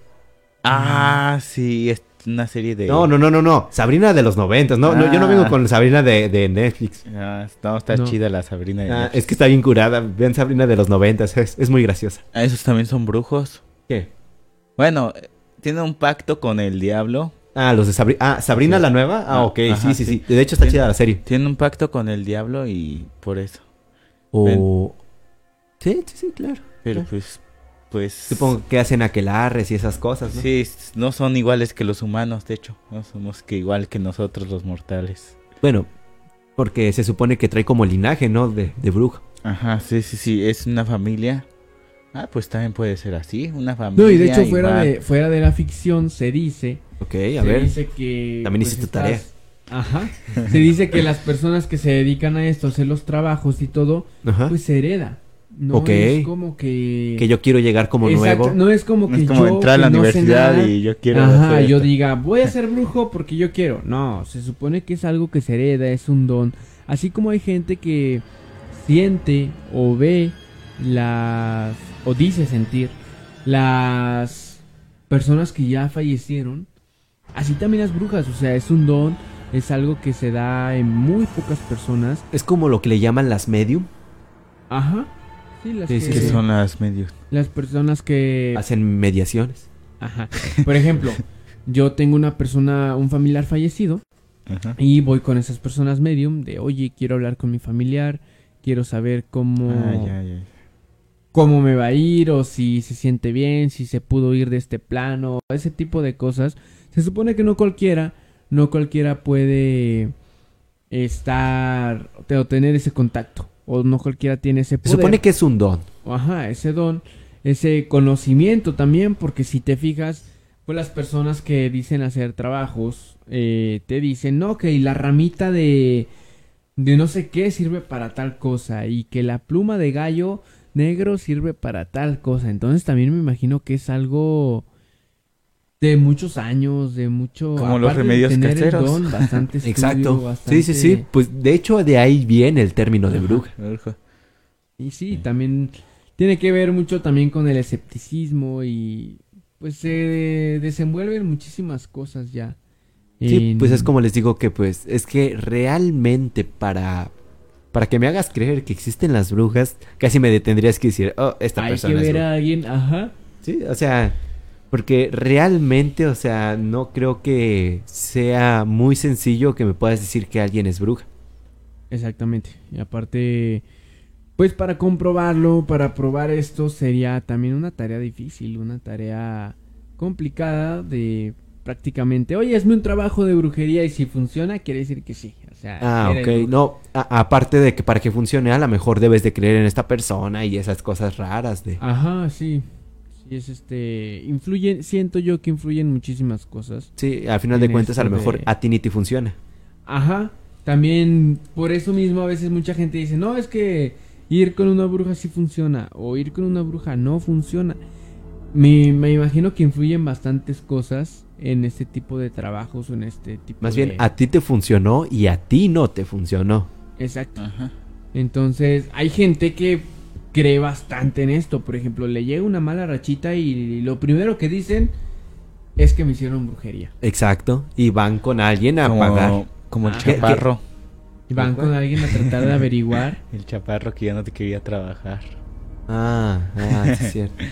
Speaker 3: Ah, sí. es- una serie de...
Speaker 2: No, no, no, no, no. Sabrina de los noventas. No, no, yo no vengo
Speaker 3: Ah.
Speaker 2: con Sabrina de, de Netflix.
Speaker 3: Ah, no, está
Speaker 1: No.
Speaker 3: chida la Sabrina. de
Speaker 2: Ah,
Speaker 3: Netflix.
Speaker 2: es que está bien curada. Vean Sabrina de los noventas. Es, es muy graciosa.
Speaker 3: Ah, esos también son brujos.
Speaker 2: ¿Qué?
Speaker 3: Bueno, eh, tiene un pacto con el diablo.
Speaker 2: Ah, los de Sabrina. Ah, ¿Sabrina
Speaker 3: Sí.
Speaker 2: la nueva? Ah,
Speaker 3: Ah,
Speaker 2: ok.
Speaker 3: ajá,
Speaker 2: sí, sí, sí,
Speaker 3: sí.
Speaker 2: De hecho está chida la serie.
Speaker 3: Tiene un pacto con el diablo y por eso.
Speaker 2: O... Sí, sí, sí, claro.
Speaker 3: Pero pues, pues...
Speaker 2: Supongo que hacen aquelarres y esas cosas, ¿no?
Speaker 3: Sí, no son iguales que los humanos, de hecho. No somos que igual que nosotros los mortales.
Speaker 2: Bueno, porque se supone que trae como linaje, ¿no? De, de bruja.
Speaker 3: Ajá, sí, sí, sí. Es una familia. Ah, pues también puede ser así. Una familia.
Speaker 1: No, y de hecho fuera
Speaker 3: igual.
Speaker 1: de, fuera de la ficción se dice...
Speaker 2: Ok,
Speaker 1: se
Speaker 2: a ver.
Speaker 1: dice que... pues,
Speaker 2: También hiciste tarea.
Speaker 1: Ajá. *laughs* Se dice que las personas que se dedican a esto, a hacer los trabajos y todo,
Speaker 2: Ajá.
Speaker 1: pues se hereda. No es como que...
Speaker 2: que yo quiero llegar como
Speaker 1: Exacto,
Speaker 2: nuevo.
Speaker 1: No es como
Speaker 3: No
Speaker 1: que
Speaker 3: es como
Speaker 1: yo,
Speaker 3: entrar a la
Speaker 1: que no sé
Speaker 3: universidad y yo quiero.
Speaker 1: Ajá,
Speaker 3: hacer
Speaker 1: yo
Speaker 3: esto.
Speaker 1: diga, voy a ser brujo porque yo quiero. No, se supone que es algo que se hereda, es un don. Así como hay gente que siente o ve las... o dice sentir las personas que ya fallecieron. Así también las brujas, o sea, es un don, es algo que se da en muy pocas personas.
Speaker 2: Es como lo que le llaman las medium.
Speaker 1: Ajá. Sí, las
Speaker 2: Sí,
Speaker 1: que,
Speaker 2: sí,
Speaker 3: Que
Speaker 2: sí.
Speaker 3: son las medios.
Speaker 1: las personas que
Speaker 2: Hacen mediaciones.
Speaker 1: Ajá. Por ejemplo, yo tengo una persona, un familiar fallecido,
Speaker 3: Ajá.
Speaker 1: y voy con esas personas medium de, oye, quiero hablar con mi familiar, quiero saber cómo,
Speaker 3: Ah, ya, ya.
Speaker 1: cómo me va a ir, o si se siente bien, si se pudo ir de este plano, ese tipo de cosas. Se supone que no cualquiera, no cualquiera puede estar o tener ese contacto, o no cualquiera tiene ese
Speaker 2: Se
Speaker 1: poder.
Speaker 2: supone que es un don.
Speaker 1: Ajá, ese don, ese conocimiento también, porque si te fijas, pues las personas que dicen hacer trabajos, eh, te dicen, no, que la ramita de, de no sé qué sirve para tal cosa, y que la pluma de gallo negro sirve para tal cosa. Entonces también me imagino que es algo de muchos años, de mucho...
Speaker 3: Como los
Speaker 1: aparte de
Speaker 3: remedios
Speaker 1: tener el don, bastante *laughs* estudio,
Speaker 2: Exacto. Sí, sí, sí. Pues de hecho de ahí viene el término de bruja.
Speaker 3: bruja.
Speaker 1: Y sí, también tiene que ver mucho también con el escepticismo y pues se desenvuelven muchísimas cosas ya.
Speaker 2: Sí,
Speaker 1: en-
Speaker 2: pues es como les digo que pues es que realmente para para que me hagas creer que existen las brujas, casi me detendrías que decir, oh, esta
Speaker 1: hay que
Speaker 2: persona es
Speaker 1: ver
Speaker 2: bruja.
Speaker 1: a alguien, ajá.
Speaker 2: Sí, o sea, porque realmente, o sea, no creo que sea muy sencillo que me puedas decir que alguien es bruja.
Speaker 1: Exactamente. Y aparte, pues para comprobarlo, para probar esto sería también una tarea difícil, una tarea complicada de prácticamente, oye, hazme un trabajo de brujería y si funciona, quiere decir que sí. O sea,
Speaker 2: Ah, ok. No, aparte de que para que funcione, a lo mejor debes de creer en esta persona y esas cosas raras de...
Speaker 1: Ajá, sí. Sí, es este. Influyen, siento yo que influyen muchísimas cosas.
Speaker 2: Sí, al final de
Speaker 1: En
Speaker 2: cuentas, a lo mejor
Speaker 1: de-
Speaker 2: a ti ni te funciona.
Speaker 1: Ajá. También, por eso mismo, a veces mucha gente dice: No, es que ir con una bruja sí funciona. O ir con una bruja no funciona. Me, me imagino que influyen bastantes cosas en este tipo de trabajos o en este tipo
Speaker 2: Más
Speaker 1: de...
Speaker 2: bien, a ti te funcionó y a ti no te funcionó.
Speaker 1: Exacto.
Speaker 3: Ajá.
Speaker 1: Entonces, hay gente que cree bastante en esto. Por ejemplo, le llega una mala rachita y lo primero que dicen es que me hicieron brujería.
Speaker 2: Exacto. Y van con alguien a
Speaker 3: Como,
Speaker 2: pagar.
Speaker 3: como el
Speaker 1: Ah.
Speaker 2: ¿Qué-
Speaker 3: chaparro.
Speaker 1: Y van con alguien a tratar de averiguar. *laughs*
Speaker 3: El chaparro que ya no te quería trabajar.
Speaker 2: Ah, ah, sí es cierto.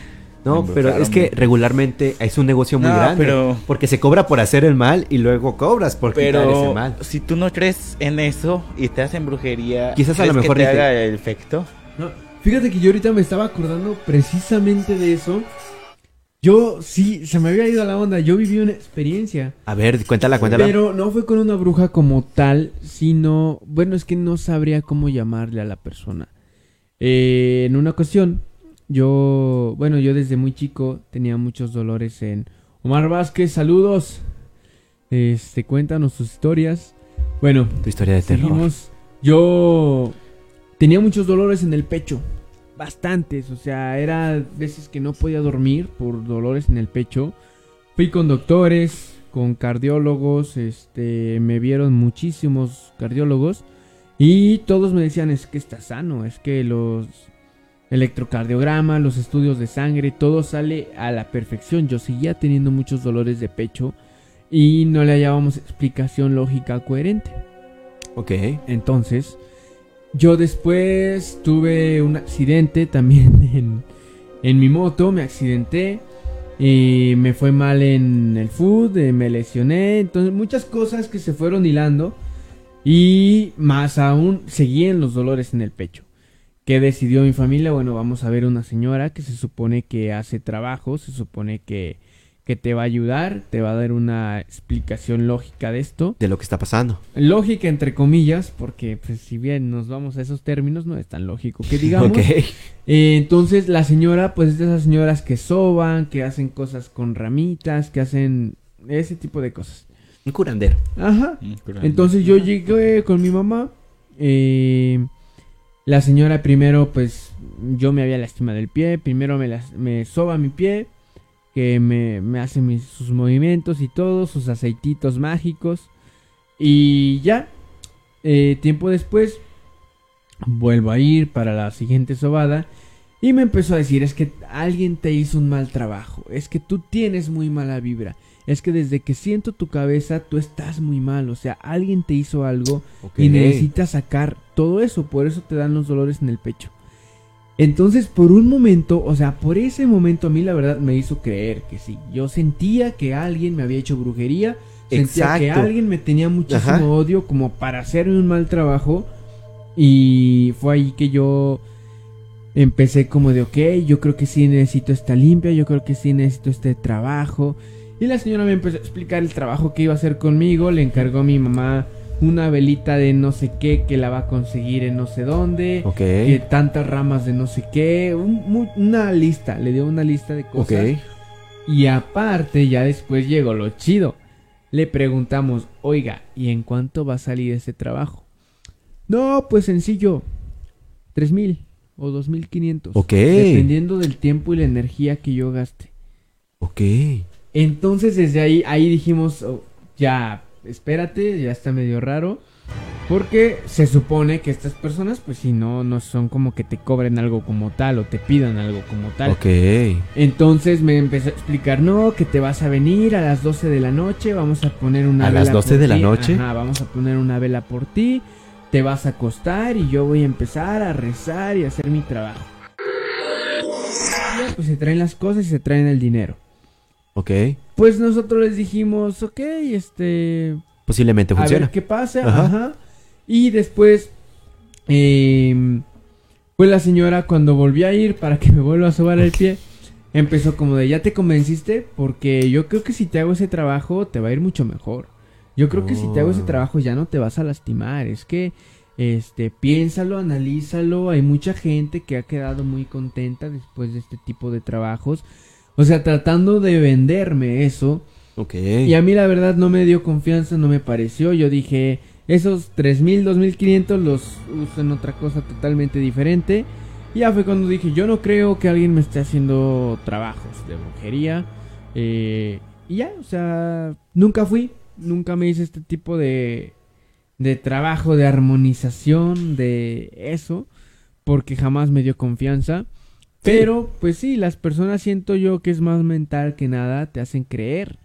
Speaker 2: No, pero es que regularmente es un negocio muy
Speaker 3: No,
Speaker 2: grande.
Speaker 3: pero-
Speaker 2: Porque se cobra por hacer el mal y luego cobras por quitar ese
Speaker 3: Pero
Speaker 2: mal.
Speaker 3: si tú no crees en eso y te hacen brujería,
Speaker 2: Quizás a lo
Speaker 3: ¿crees
Speaker 2: mejor
Speaker 3: que te
Speaker 2: ni te-
Speaker 3: haga el efecto.
Speaker 1: No, fíjate que yo ahorita me estaba acordando precisamente de eso. Yo sí, se me había ido la onda. Yo viví una experiencia.
Speaker 2: A ver, cuéntala, cuéntala.
Speaker 1: Pero no fue con una bruja como tal, sino, bueno, es que no sabría cómo llamarle a la persona. Eh, en una ocasión, yo, bueno, yo desde muy chico tenía muchos dolores en Omar Vázquez, saludos. Este, cuéntanos tus historias. Bueno,
Speaker 2: Tu historia de terror.
Speaker 1: seguimos. Yo tenía muchos dolores en el pecho, bastantes, o sea, era veces que no podía dormir por dolores en el pecho. Fui con doctores, con cardiólogos, este, me vieron muchísimos cardiólogos y todos me decían es que está sano, es que los electrocardiogramas, los estudios de sangre, todo sale a la perfección. Yo seguía teniendo muchos dolores de pecho y no le hallábamos explicación lógica coherente.
Speaker 2: Ok.
Speaker 1: Entonces, yo después tuve un accidente también *laughs* en, en mi moto, me accidenté y me fue mal en el food, eh, me lesioné, entonces muchas cosas que se fueron hilando y más aún seguían los dolores en el pecho. ¿Qué decidió mi familia? Bueno, vamos a ver una señora que se supone que hace trabajo, se supone que que te va a ayudar, te va a dar una explicación lógica de esto.
Speaker 2: De lo que está pasando.
Speaker 1: Lógica entre comillas, porque pues, si bien nos vamos a esos términos, no es tan lógico que digamos. Eh, entonces la señora, pues es de esas señoras que soban, que hacen cosas con ramitas, que hacen ese tipo de cosas.
Speaker 2: Un curandero.
Speaker 1: Ajá. Entonces yo llegué con mi mamá. Eh, la señora primero, pues yo me había lastimado el pie. Primero me, me soba mi pie que me, me hace sus movimientos y todo, sus aceititos mágicos. Y ya, eh, tiempo después, vuelvo a ir para la siguiente sobada. Y me empezó a decir, es que alguien te hizo un mal trabajo, es que tú tienes muy mala vibra, es que desde que siento tu cabeza tú estás muy mal, o sea, alguien te hizo algo y necesitas sacar todo eso, por eso te dan los dolores en el pecho. Entonces, por un momento, o sea, por ese momento a mí la verdad me hizo creer que sí. Yo sentía que alguien me había hecho brujería, sentía que alguien me tenía muchísimo odio como para hacerme un mal trabajo. Y fue ahí que yo empecé como de, ok, yo creo que sí necesito esta limpia, yo creo que sí necesito este trabajo. Y la señora me empezó a explicar el trabajo que iba a hacer conmigo, le encargó a mi mamá una velita de no sé qué que la va a conseguir en no sé dónde, que tantas ramas de no sé qué, una lista, le dio una lista de cosas. Y aparte, ya después llegó lo chido. Le preguntamos, oiga, ¿y en cuánto va a salir ese trabajo? No, pues sencillo, tres mil o dos mil quinientos.
Speaker 2: Ok.
Speaker 1: Dependiendo del tiempo y la energía que yo gaste.
Speaker 2: Ok.
Speaker 1: Entonces desde ahí, ahí dijimos, oh, ya, espérate, ya está medio raro. Porque se supone que estas personas, pues si no, no son como que te cobren algo como tal o te pidan algo como tal.
Speaker 2: Ok.
Speaker 1: Entonces me empezó a explicar, no, que te vas a venir a las 12 de la noche, vamos a poner una
Speaker 2: vela. ¿A las 12 de la noche?
Speaker 1: Ajá, vamos a poner una vela por ti, te vas a acostar y yo voy a empezar a rezar y a hacer mi trabajo. Y pues se traen las cosas y se traen el dinero.
Speaker 2: Ok.
Speaker 1: Pues nosotros les dijimos, ok, este...
Speaker 2: Posiblemente funciona.
Speaker 1: A ver qué pasa, ajá. Y después, eh, pues la señora cuando volví a ir para que me vuelva a sobar el pie, empezó como de, ¿ya te convenciste? Porque yo creo que si te hago ese trabajo te va a ir mucho mejor. Yo creo que si te hago ese oh. trabajo ya no te vas a lastimar. Es que, este, piénsalo, analízalo. Hay mucha gente que ha quedado muy contenta después de este tipo de trabajos. O sea, tratando de venderme eso.
Speaker 2: Ok.
Speaker 1: Y a mí la verdad no me dio confianza, no me pareció. Yo dije, esos 3000, 2500 los uso en otra cosa totalmente diferente. Y ya fue cuando dije, yo no creo que alguien me esté haciendo trabajos de brujería. Eh, y ya, o sea, nunca fui, nunca me hice este tipo de, de trabajo, de armonización, de eso, porque jamás me dio confianza. Pero, pues sí, las personas siento yo que es más mental que nada, te hacen creer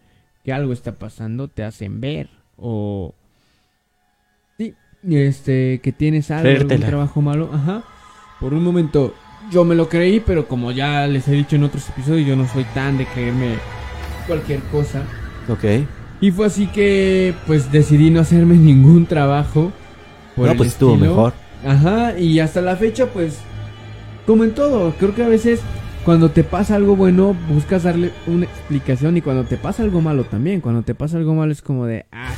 Speaker 1: que algo está pasando, te hacen ver o sí, este que tienes algo, un trabajo malo, ajá. Por un momento yo me lo creí, pero como ya les he dicho en otros episodios, yo no soy tan de creerme cualquier cosa.
Speaker 2: Ok.
Speaker 1: Y fue así que pues decidí no hacerme *laughs* ningún trabajo.
Speaker 2: Por no, pues estuvo mejor.
Speaker 1: Ajá, y hasta la fecha pues como en todo, creo que a veces cuando te pasa algo bueno buscas darle una explicación y cuando te pasa algo malo también, cuando te pasa algo malo es como de, ah,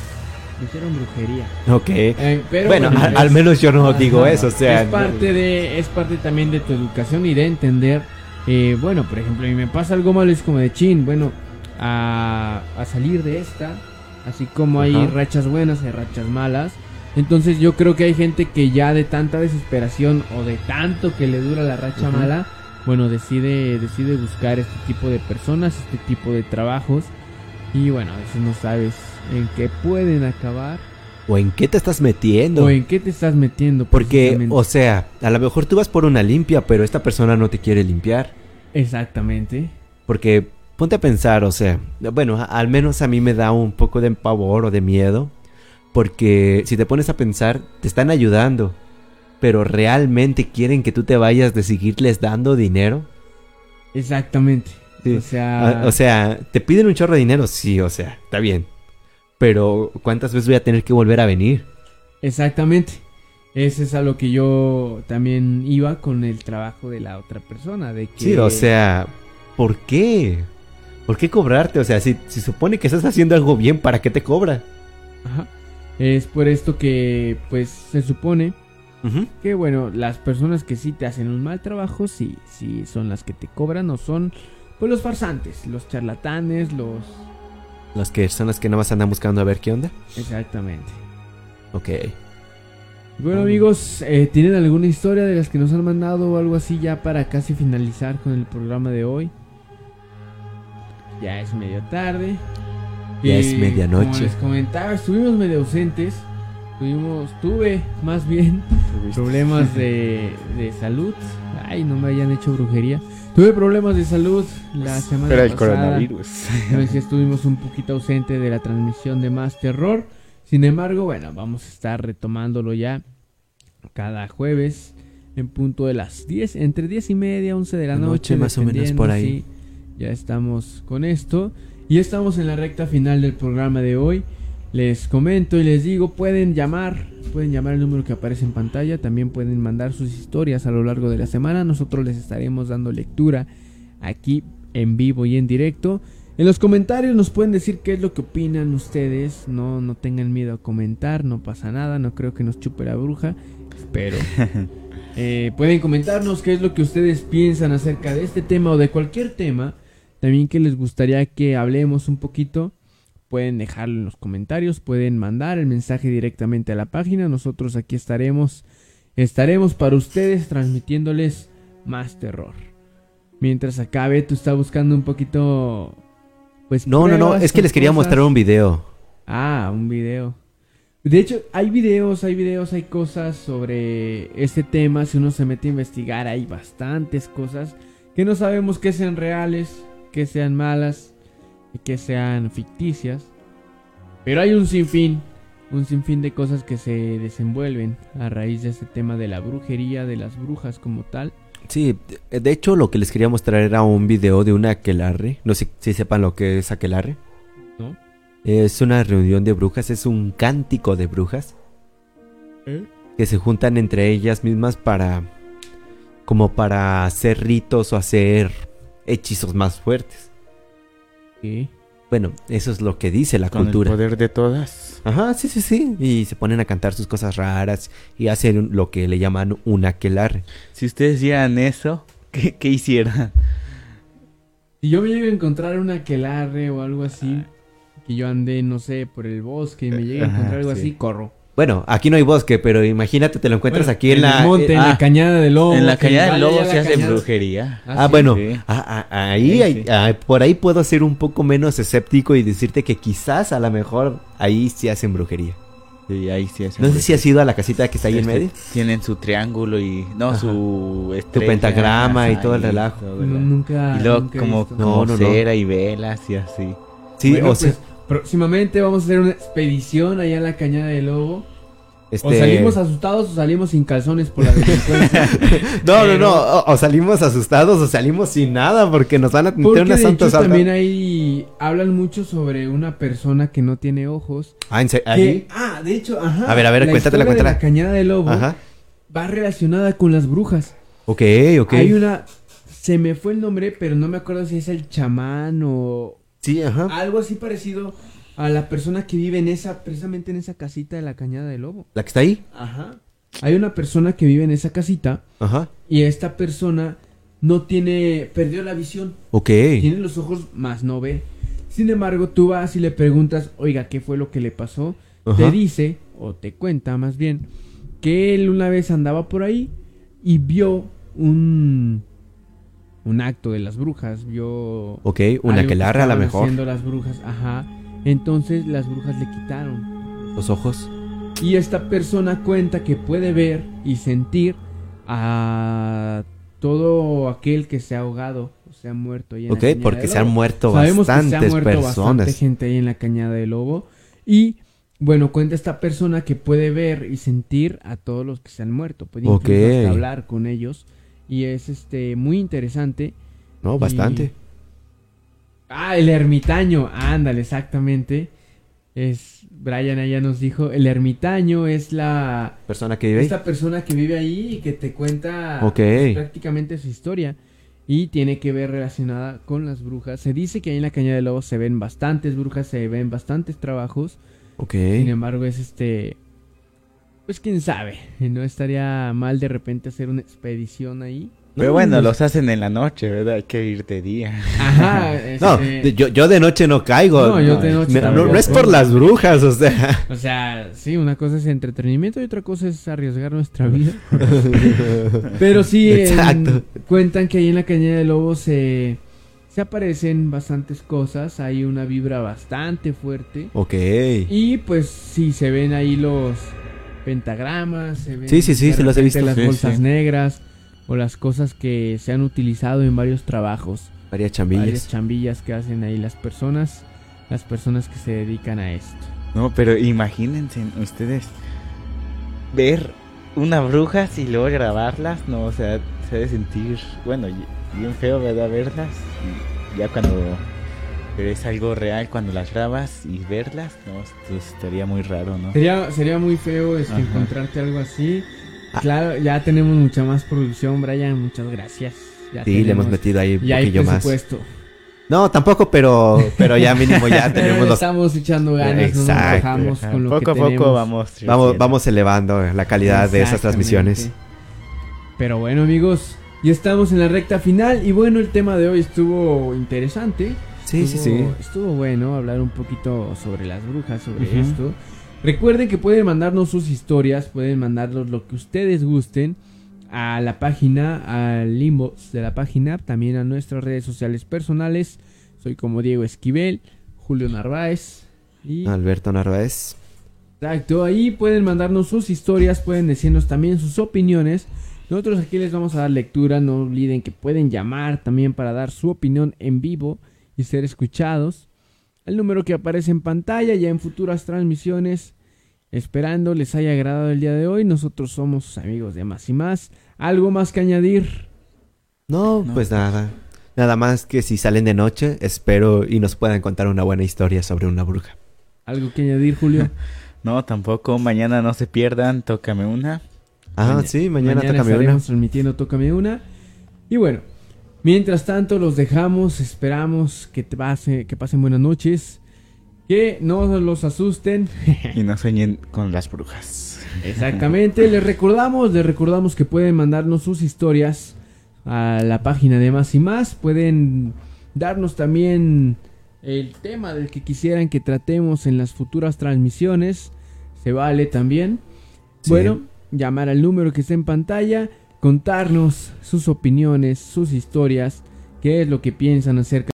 Speaker 1: me hicieron brujería.
Speaker 2: Ok. Eh, pero bueno, al, menos yo no digo eso, o sea.
Speaker 1: Es parte, de, es parte también de tu educación y de entender, eh, bueno, por ejemplo, a mí me pasa algo malo es como de chin, bueno, a, a salir de esta, así como hay rachas buenas, hay rachas malas entonces yo creo que hay gente que ya de tanta desesperación o de tanto que le dura la racha mala, bueno, decide, decide buscar este tipo de personas, este tipo de trabajos. Y bueno, a veces no sabes en qué pueden acabar.
Speaker 2: O en qué te estás metiendo.
Speaker 1: O en qué te estás metiendo.
Speaker 2: Porque, o sea, a lo mejor tú vas por una limpia, pero esta persona no te quiere limpiar.
Speaker 1: Exactamente.
Speaker 2: Porque ponte a pensar, o sea, bueno, al menos a mí me da un poco de pavor o de miedo, porque si te pones a pensar, te están ayudando, pero realmente quieren que tú te vayas de seguirles dando dinero.
Speaker 1: Exactamente.
Speaker 2: O sea, o sea, te piden un chorro de dinero, sí, o sea, está bien. Pero ¿cuántas veces voy a tener que volver a venir?
Speaker 1: Exactamente. Ese es a lo que yo también iba con el trabajo de la otra persona, de que
Speaker 2: Sí, o sea, ¿por qué? ¿Por qué cobrarte? O sea, si, si supone que estás haciendo algo bien, ¿para qué te cobra?
Speaker 1: Ajá. Es por esto que, pues, se supone que, bueno, las personas que sí te hacen un mal trabajo, sí, sí son las que te cobran o son, pues, los farsantes, los charlatanes, los...
Speaker 2: Los que son las que nada más andan buscando a ver qué onda.
Speaker 1: Exactamente.
Speaker 2: Ok.
Speaker 1: Bueno amigos, eh, ¿tienen alguna historia de las que nos han mandado o algo así ya para casi finalizar con el programa de hoy? Ya es medio tarde.
Speaker 2: Ya es medianoche. Como
Speaker 1: les comentaba, estuvimos medio ausentes. Tuvimos, tuve más bien problemas de, de salud. Ay, no me hayan hecho brujería. Tuve problemas de salud la semana Era el coronavirus. *laughs* estuvimos un poquito ausente de la transmisión de Más Terror. Sin embargo, bueno, vamos a estar retomándolo ya cada jueves en punto de las 10, entre 10 y media, 11 de la noche.
Speaker 2: más o menos por ahí.
Speaker 1: ya estamos con esto. Y estamos en la recta final del programa de hoy. Les comento y les digo, pueden llamar, pueden llamar el número que aparece en pantalla, también pueden mandar sus historias a lo largo de la semana. Nosotros les estaremos dando lectura aquí en vivo y en directo. En los comentarios nos pueden decir qué es lo que opinan ustedes. No, no tengan miedo a comentar, no pasa nada. No creo que nos chupe la bruja. Pero *laughs* eh, pueden comentarnos qué es lo que ustedes piensan acerca de este tema o de cualquier tema. También que les gustaría que hablemos un poquito. Pueden dejarlo en los comentarios, pueden mandar el mensaje directamente a la página. Nosotros aquí estaremos, estaremos para ustedes transmitiéndoles más terror. Mientras acá Beto está buscando un poquito
Speaker 2: pues no, no, no, es que les quería mostrar un video.
Speaker 1: Ah, un video. De hecho, hay videos, hay videos, hay cosas sobre este tema. Si uno se mete a investigar, hay bastantes cosas que no sabemos que sean reales, que sean malas y que sean ficticias. Pero hay un sinfín, un sinfín de cosas que se desenvuelven a raíz de este tema de la brujería, de las brujas como tal.
Speaker 2: Sí, de hecho lo que les quería mostrar era un video de una aquelarre. No sé si sepan lo que es aquelarre. ¿No? Es una reunión de brujas, es un cántico de brujas. ¿Eh? Que se juntan entre ellas mismas para... Como para hacer ritos o hacer hechizos más fuertes.
Speaker 1: ¿Sí?
Speaker 2: Bueno, eso es lo que dice la cultura.
Speaker 3: El poder de todas.
Speaker 2: Ajá, sí, sí, sí. Y se ponen a cantar sus cosas raras y hacen lo que le llaman un aquelarre.
Speaker 3: Si ustedes hicieran eso, ¿qué, qué hicieran?
Speaker 1: Si yo me llego a encontrar un aquelarre o algo así, que yo ande, no sé, por el bosque y me llegue a encontrar algo así, corro.
Speaker 2: Bueno, aquí no hay bosque, pero imagínate, te lo encuentras aquí en, la...
Speaker 1: El monte, en la ah, cañada del lobo.
Speaker 3: En la cañada del lobo se hace brujería.
Speaker 2: Ah, ah bueno, ah, ahí, por ahí puedo ser un poco menos escéptico y decirte que quizás a lo mejor ahí sí hacen brujería.
Speaker 3: Sí, ahí sí hacen
Speaker 2: No sé si has ido a la casita que está ahí en medio.
Speaker 3: Tienen su triángulo y... No, su...
Speaker 2: tu pentagrama y todo el relajo.
Speaker 1: nunca...
Speaker 3: Y luego como, cera y velas y así.
Speaker 1: Sí, o sea... Pues, Próximamente vamos a hacer una expedición allá en la cañada del lobo. O este, salimos asustados o salimos sin calzones por la delincuencia. *laughs*
Speaker 2: no, no, no. O, salimos asustados o salimos sin nada porque nos van a meter una santa
Speaker 1: También ahí hablan mucho sobre una persona que no tiene ojos.
Speaker 2: Ah, ¿en ¿ahí?
Speaker 1: ah, de hecho, ajá.
Speaker 2: A ver, a ver, cuéntate la
Speaker 1: De la cañada del lobo ajá. va relacionada con las brujas.
Speaker 2: Ok, ok.
Speaker 1: Hay una. Se me fue el nombre, pero no me acuerdo si es el chamán o
Speaker 2: Sí, ajá.
Speaker 1: Algo así parecido a la persona que vive en esa, precisamente en esa casita de la Cañada del Lobo.
Speaker 2: ¿La que está ahí?
Speaker 1: Ajá. Hay una persona que vive en esa casita.
Speaker 2: Ajá.
Speaker 1: Y esta persona no tiene, perdió la visión.
Speaker 2: Ok.
Speaker 1: Tiene los ojos, más no ve. Sin embargo, tú vas y le preguntas, oiga, ¿qué fue lo que le pasó? Te dice, o te cuenta más bien, que él una vez andaba por ahí y vio un un acto de las brujas, vio...
Speaker 2: Ok, una que larga a la mejor.
Speaker 1: Haciendo las brujas, ajá. Entonces las brujas le quitaron.
Speaker 2: Los ojos.
Speaker 1: Y esta persona cuenta que puede ver y sentir a todo aquel que se ha ahogado. O se han muerto ahí en
Speaker 2: Ok,
Speaker 1: la Cañada
Speaker 2: porque
Speaker 1: del
Speaker 2: se han muerto
Speaker 1: Sabemos que se ha
Speaker 2: bastantes
Speaker 1: muerto
Speaker 2: personas.
Speaker 1: bastante gente ahí en la Cañada del Lobo. Y bueno, cuenta esta persona que puede ver y sentir a todos los que se han muerto. Puede incluso
Speaker 2: Ok.
Speaker 1: hasta hablar con ellos. Y es este muy interesante.
Speaker 2: No, bastante.
Speaker 1: Ah, el ermitaño. Ándale, exactamente. Es. Brian allá nos dijo. El ermitaño es la.
Speaker 2: Persona que vive ahí.
Speaker 1: Esta persona que vive ahí y que te cuenta pues, prácticamente su historia. Y tiene que ver relacionada con las brujas. Se dice que ahí en la Cañada de Lobos se ven bastantes brujas, se ven bastantes trabajos.
Speaker 2: Ok.
Speaker 1: Sin embargo, es este. Pues quién sabe. No estaría mal de repente hacer una expedición ahí.
Speaker 3: Pero
Speaker 2: No,
Speaker 3: bueno, los hacen en la noche, ¿verdad? Hay que ir de día.
Speaker 1: Ajá. *laughs*
Speaker 2: No,
Speaker 1: este,
Speaker 2: de- yo, yo de noche no caigo.
Speaker 1: No, yo de noche
Speaker 2: no,
Speaker 1: tampoco.
Speaker 2: no es por las brujas, o sea.
Speaker 1: O sea, sí, una cosa es entretenimiento y otra cosa es arriesgar nuestra vida. *laughs* Pero sí, en-
Speaker 2: Exacto.
Speaker 1: cuentan que ahí en la Cañada de Lobos se, se aparecen bastantes cosas. Hay una vibra bastante fuerte.
Speaker 2: Ok.
Speaker 1: Y pues sí, se ven ahí los pentagramas. Se ven
Speaker 2: Sí, sí, sí, se los he visto.
Speaker 1: Las
Speaker 3: Sí,
Speaker 1: bolsas
Speaker 3: sí.
Speaker 1: negras o las cosas que se han utilizado en varios trabajos.
Speaker 2: Varias
Speaker 1: Varias
Speaker 2: chambillas.
Speaker 1: chambillas que hacen ahí las personas. Las personas que se dedican a esto.
Speaker 3: No, pero imagínense ustedes ver una bruja y luego grabarlas, no, o sea, se debe sentir, bueno, bien feo, ¿verdad? Verlas y ya cuando pero es algo real cuando las grabas y verlas, no, esto estaría muy raro, ¿no?
Speaker 1: Sería, sería muy feo este, encontrarte algo así.
Speaker 2: Ah.
Speaker 1: Claro, ya tenemos mucha más producción, Brian. Muchas gracias. Ya
Speaker 2: Sí, le hemos metido ahí un
Speaker 1: Ya hay
Speaker 2: poquillo más.
Speaker 1: presupuesto.
Speaker 2: No, tampoco, pero, pero ya mínimo ya *laughs* tenemos los...
Speaker 1: Estamos echando ganas, no nos
Speaker 2: Exacto,
Speaker 1: bajamos
Speaker 3: Ajá,
Speaker 1: con lo
Speaker 3: poco
Speaker 1: que
Speaker 3: a poco
Speaker 1: tenemos.
Speaker 3: vamos
Speaker 2: Vamos, vamos elevando la calidad de esas
Speaker 1: Exactamente.
Speaker 2: transmisiones.
Speaker 1: Pero bueno, amigos, ya estamos en la recta final. Y bueno, el tema de hoy estuvo interesante.
Speaker 2: Sí, sí, sí.
Speaker 1: Estuvo- Estuvo bueno hablar un poquito sobre las brujas, sobre esto. Recuerden que pueden mandarnos sus historias, pueden mandarnos lo que ustedes gusten a la página, al inbox de la página, también a nuestras redes sociales personales. Soy como Diego Esquivel, Julio Narváez y
Speaker 2: Alberto Narváez.
Speaker 1: Exacto, ahí pueden mandarnos sus historias, pueden decirnos también sus opiniones. Nosotros aquí les vamos a dar lectura, no olviden que pueden llamar también para dar su opinión en vivo y ser escuchados. El número que aparece en pantalla ya en futuras transmisiones. Esperando les haya agradado el día de hoy. Nosotros somos amigos de Más y Más. ¿Algo más que añadir?
Speaker 2: No,
Speaker 3: No.
Speaker 2: pues nada. Nada más que si salen de noche, espero y nos puedan contar una buena historia sobre una bruja.
Speaker 1: ¿Algo que añadir, Julio? *laughs*
Speaker 3: No, tampoco, mañana no se pierdan, tócame una.
Speaker 2: Ah,
Speaker 1: Maña-
Speaker 2: sí, mañana, tócame una.
Speaker 1: estaremos transmitiendo Tócame Una. Y bueno, mientras tanto los dejamos, esperamos que, te pase, que pasen buenas noches, que no los asusten. *laughs*
Speaker 3: Y no sueñen con las brujas.
Speaker 1: Exactamente, les recordamos, les recordamos que pueden mandarnos sus historias a la página de Más y Más, pueden darnos también el tema del que quisieran que tratemos en las futuras transmisiones, se vale también.
Speaker 2: Sí.
Speaker 1: Bueno, llamar al número que está en pantalla, contarnos sus opiniones, sus historias, qué es lo que piensan acerca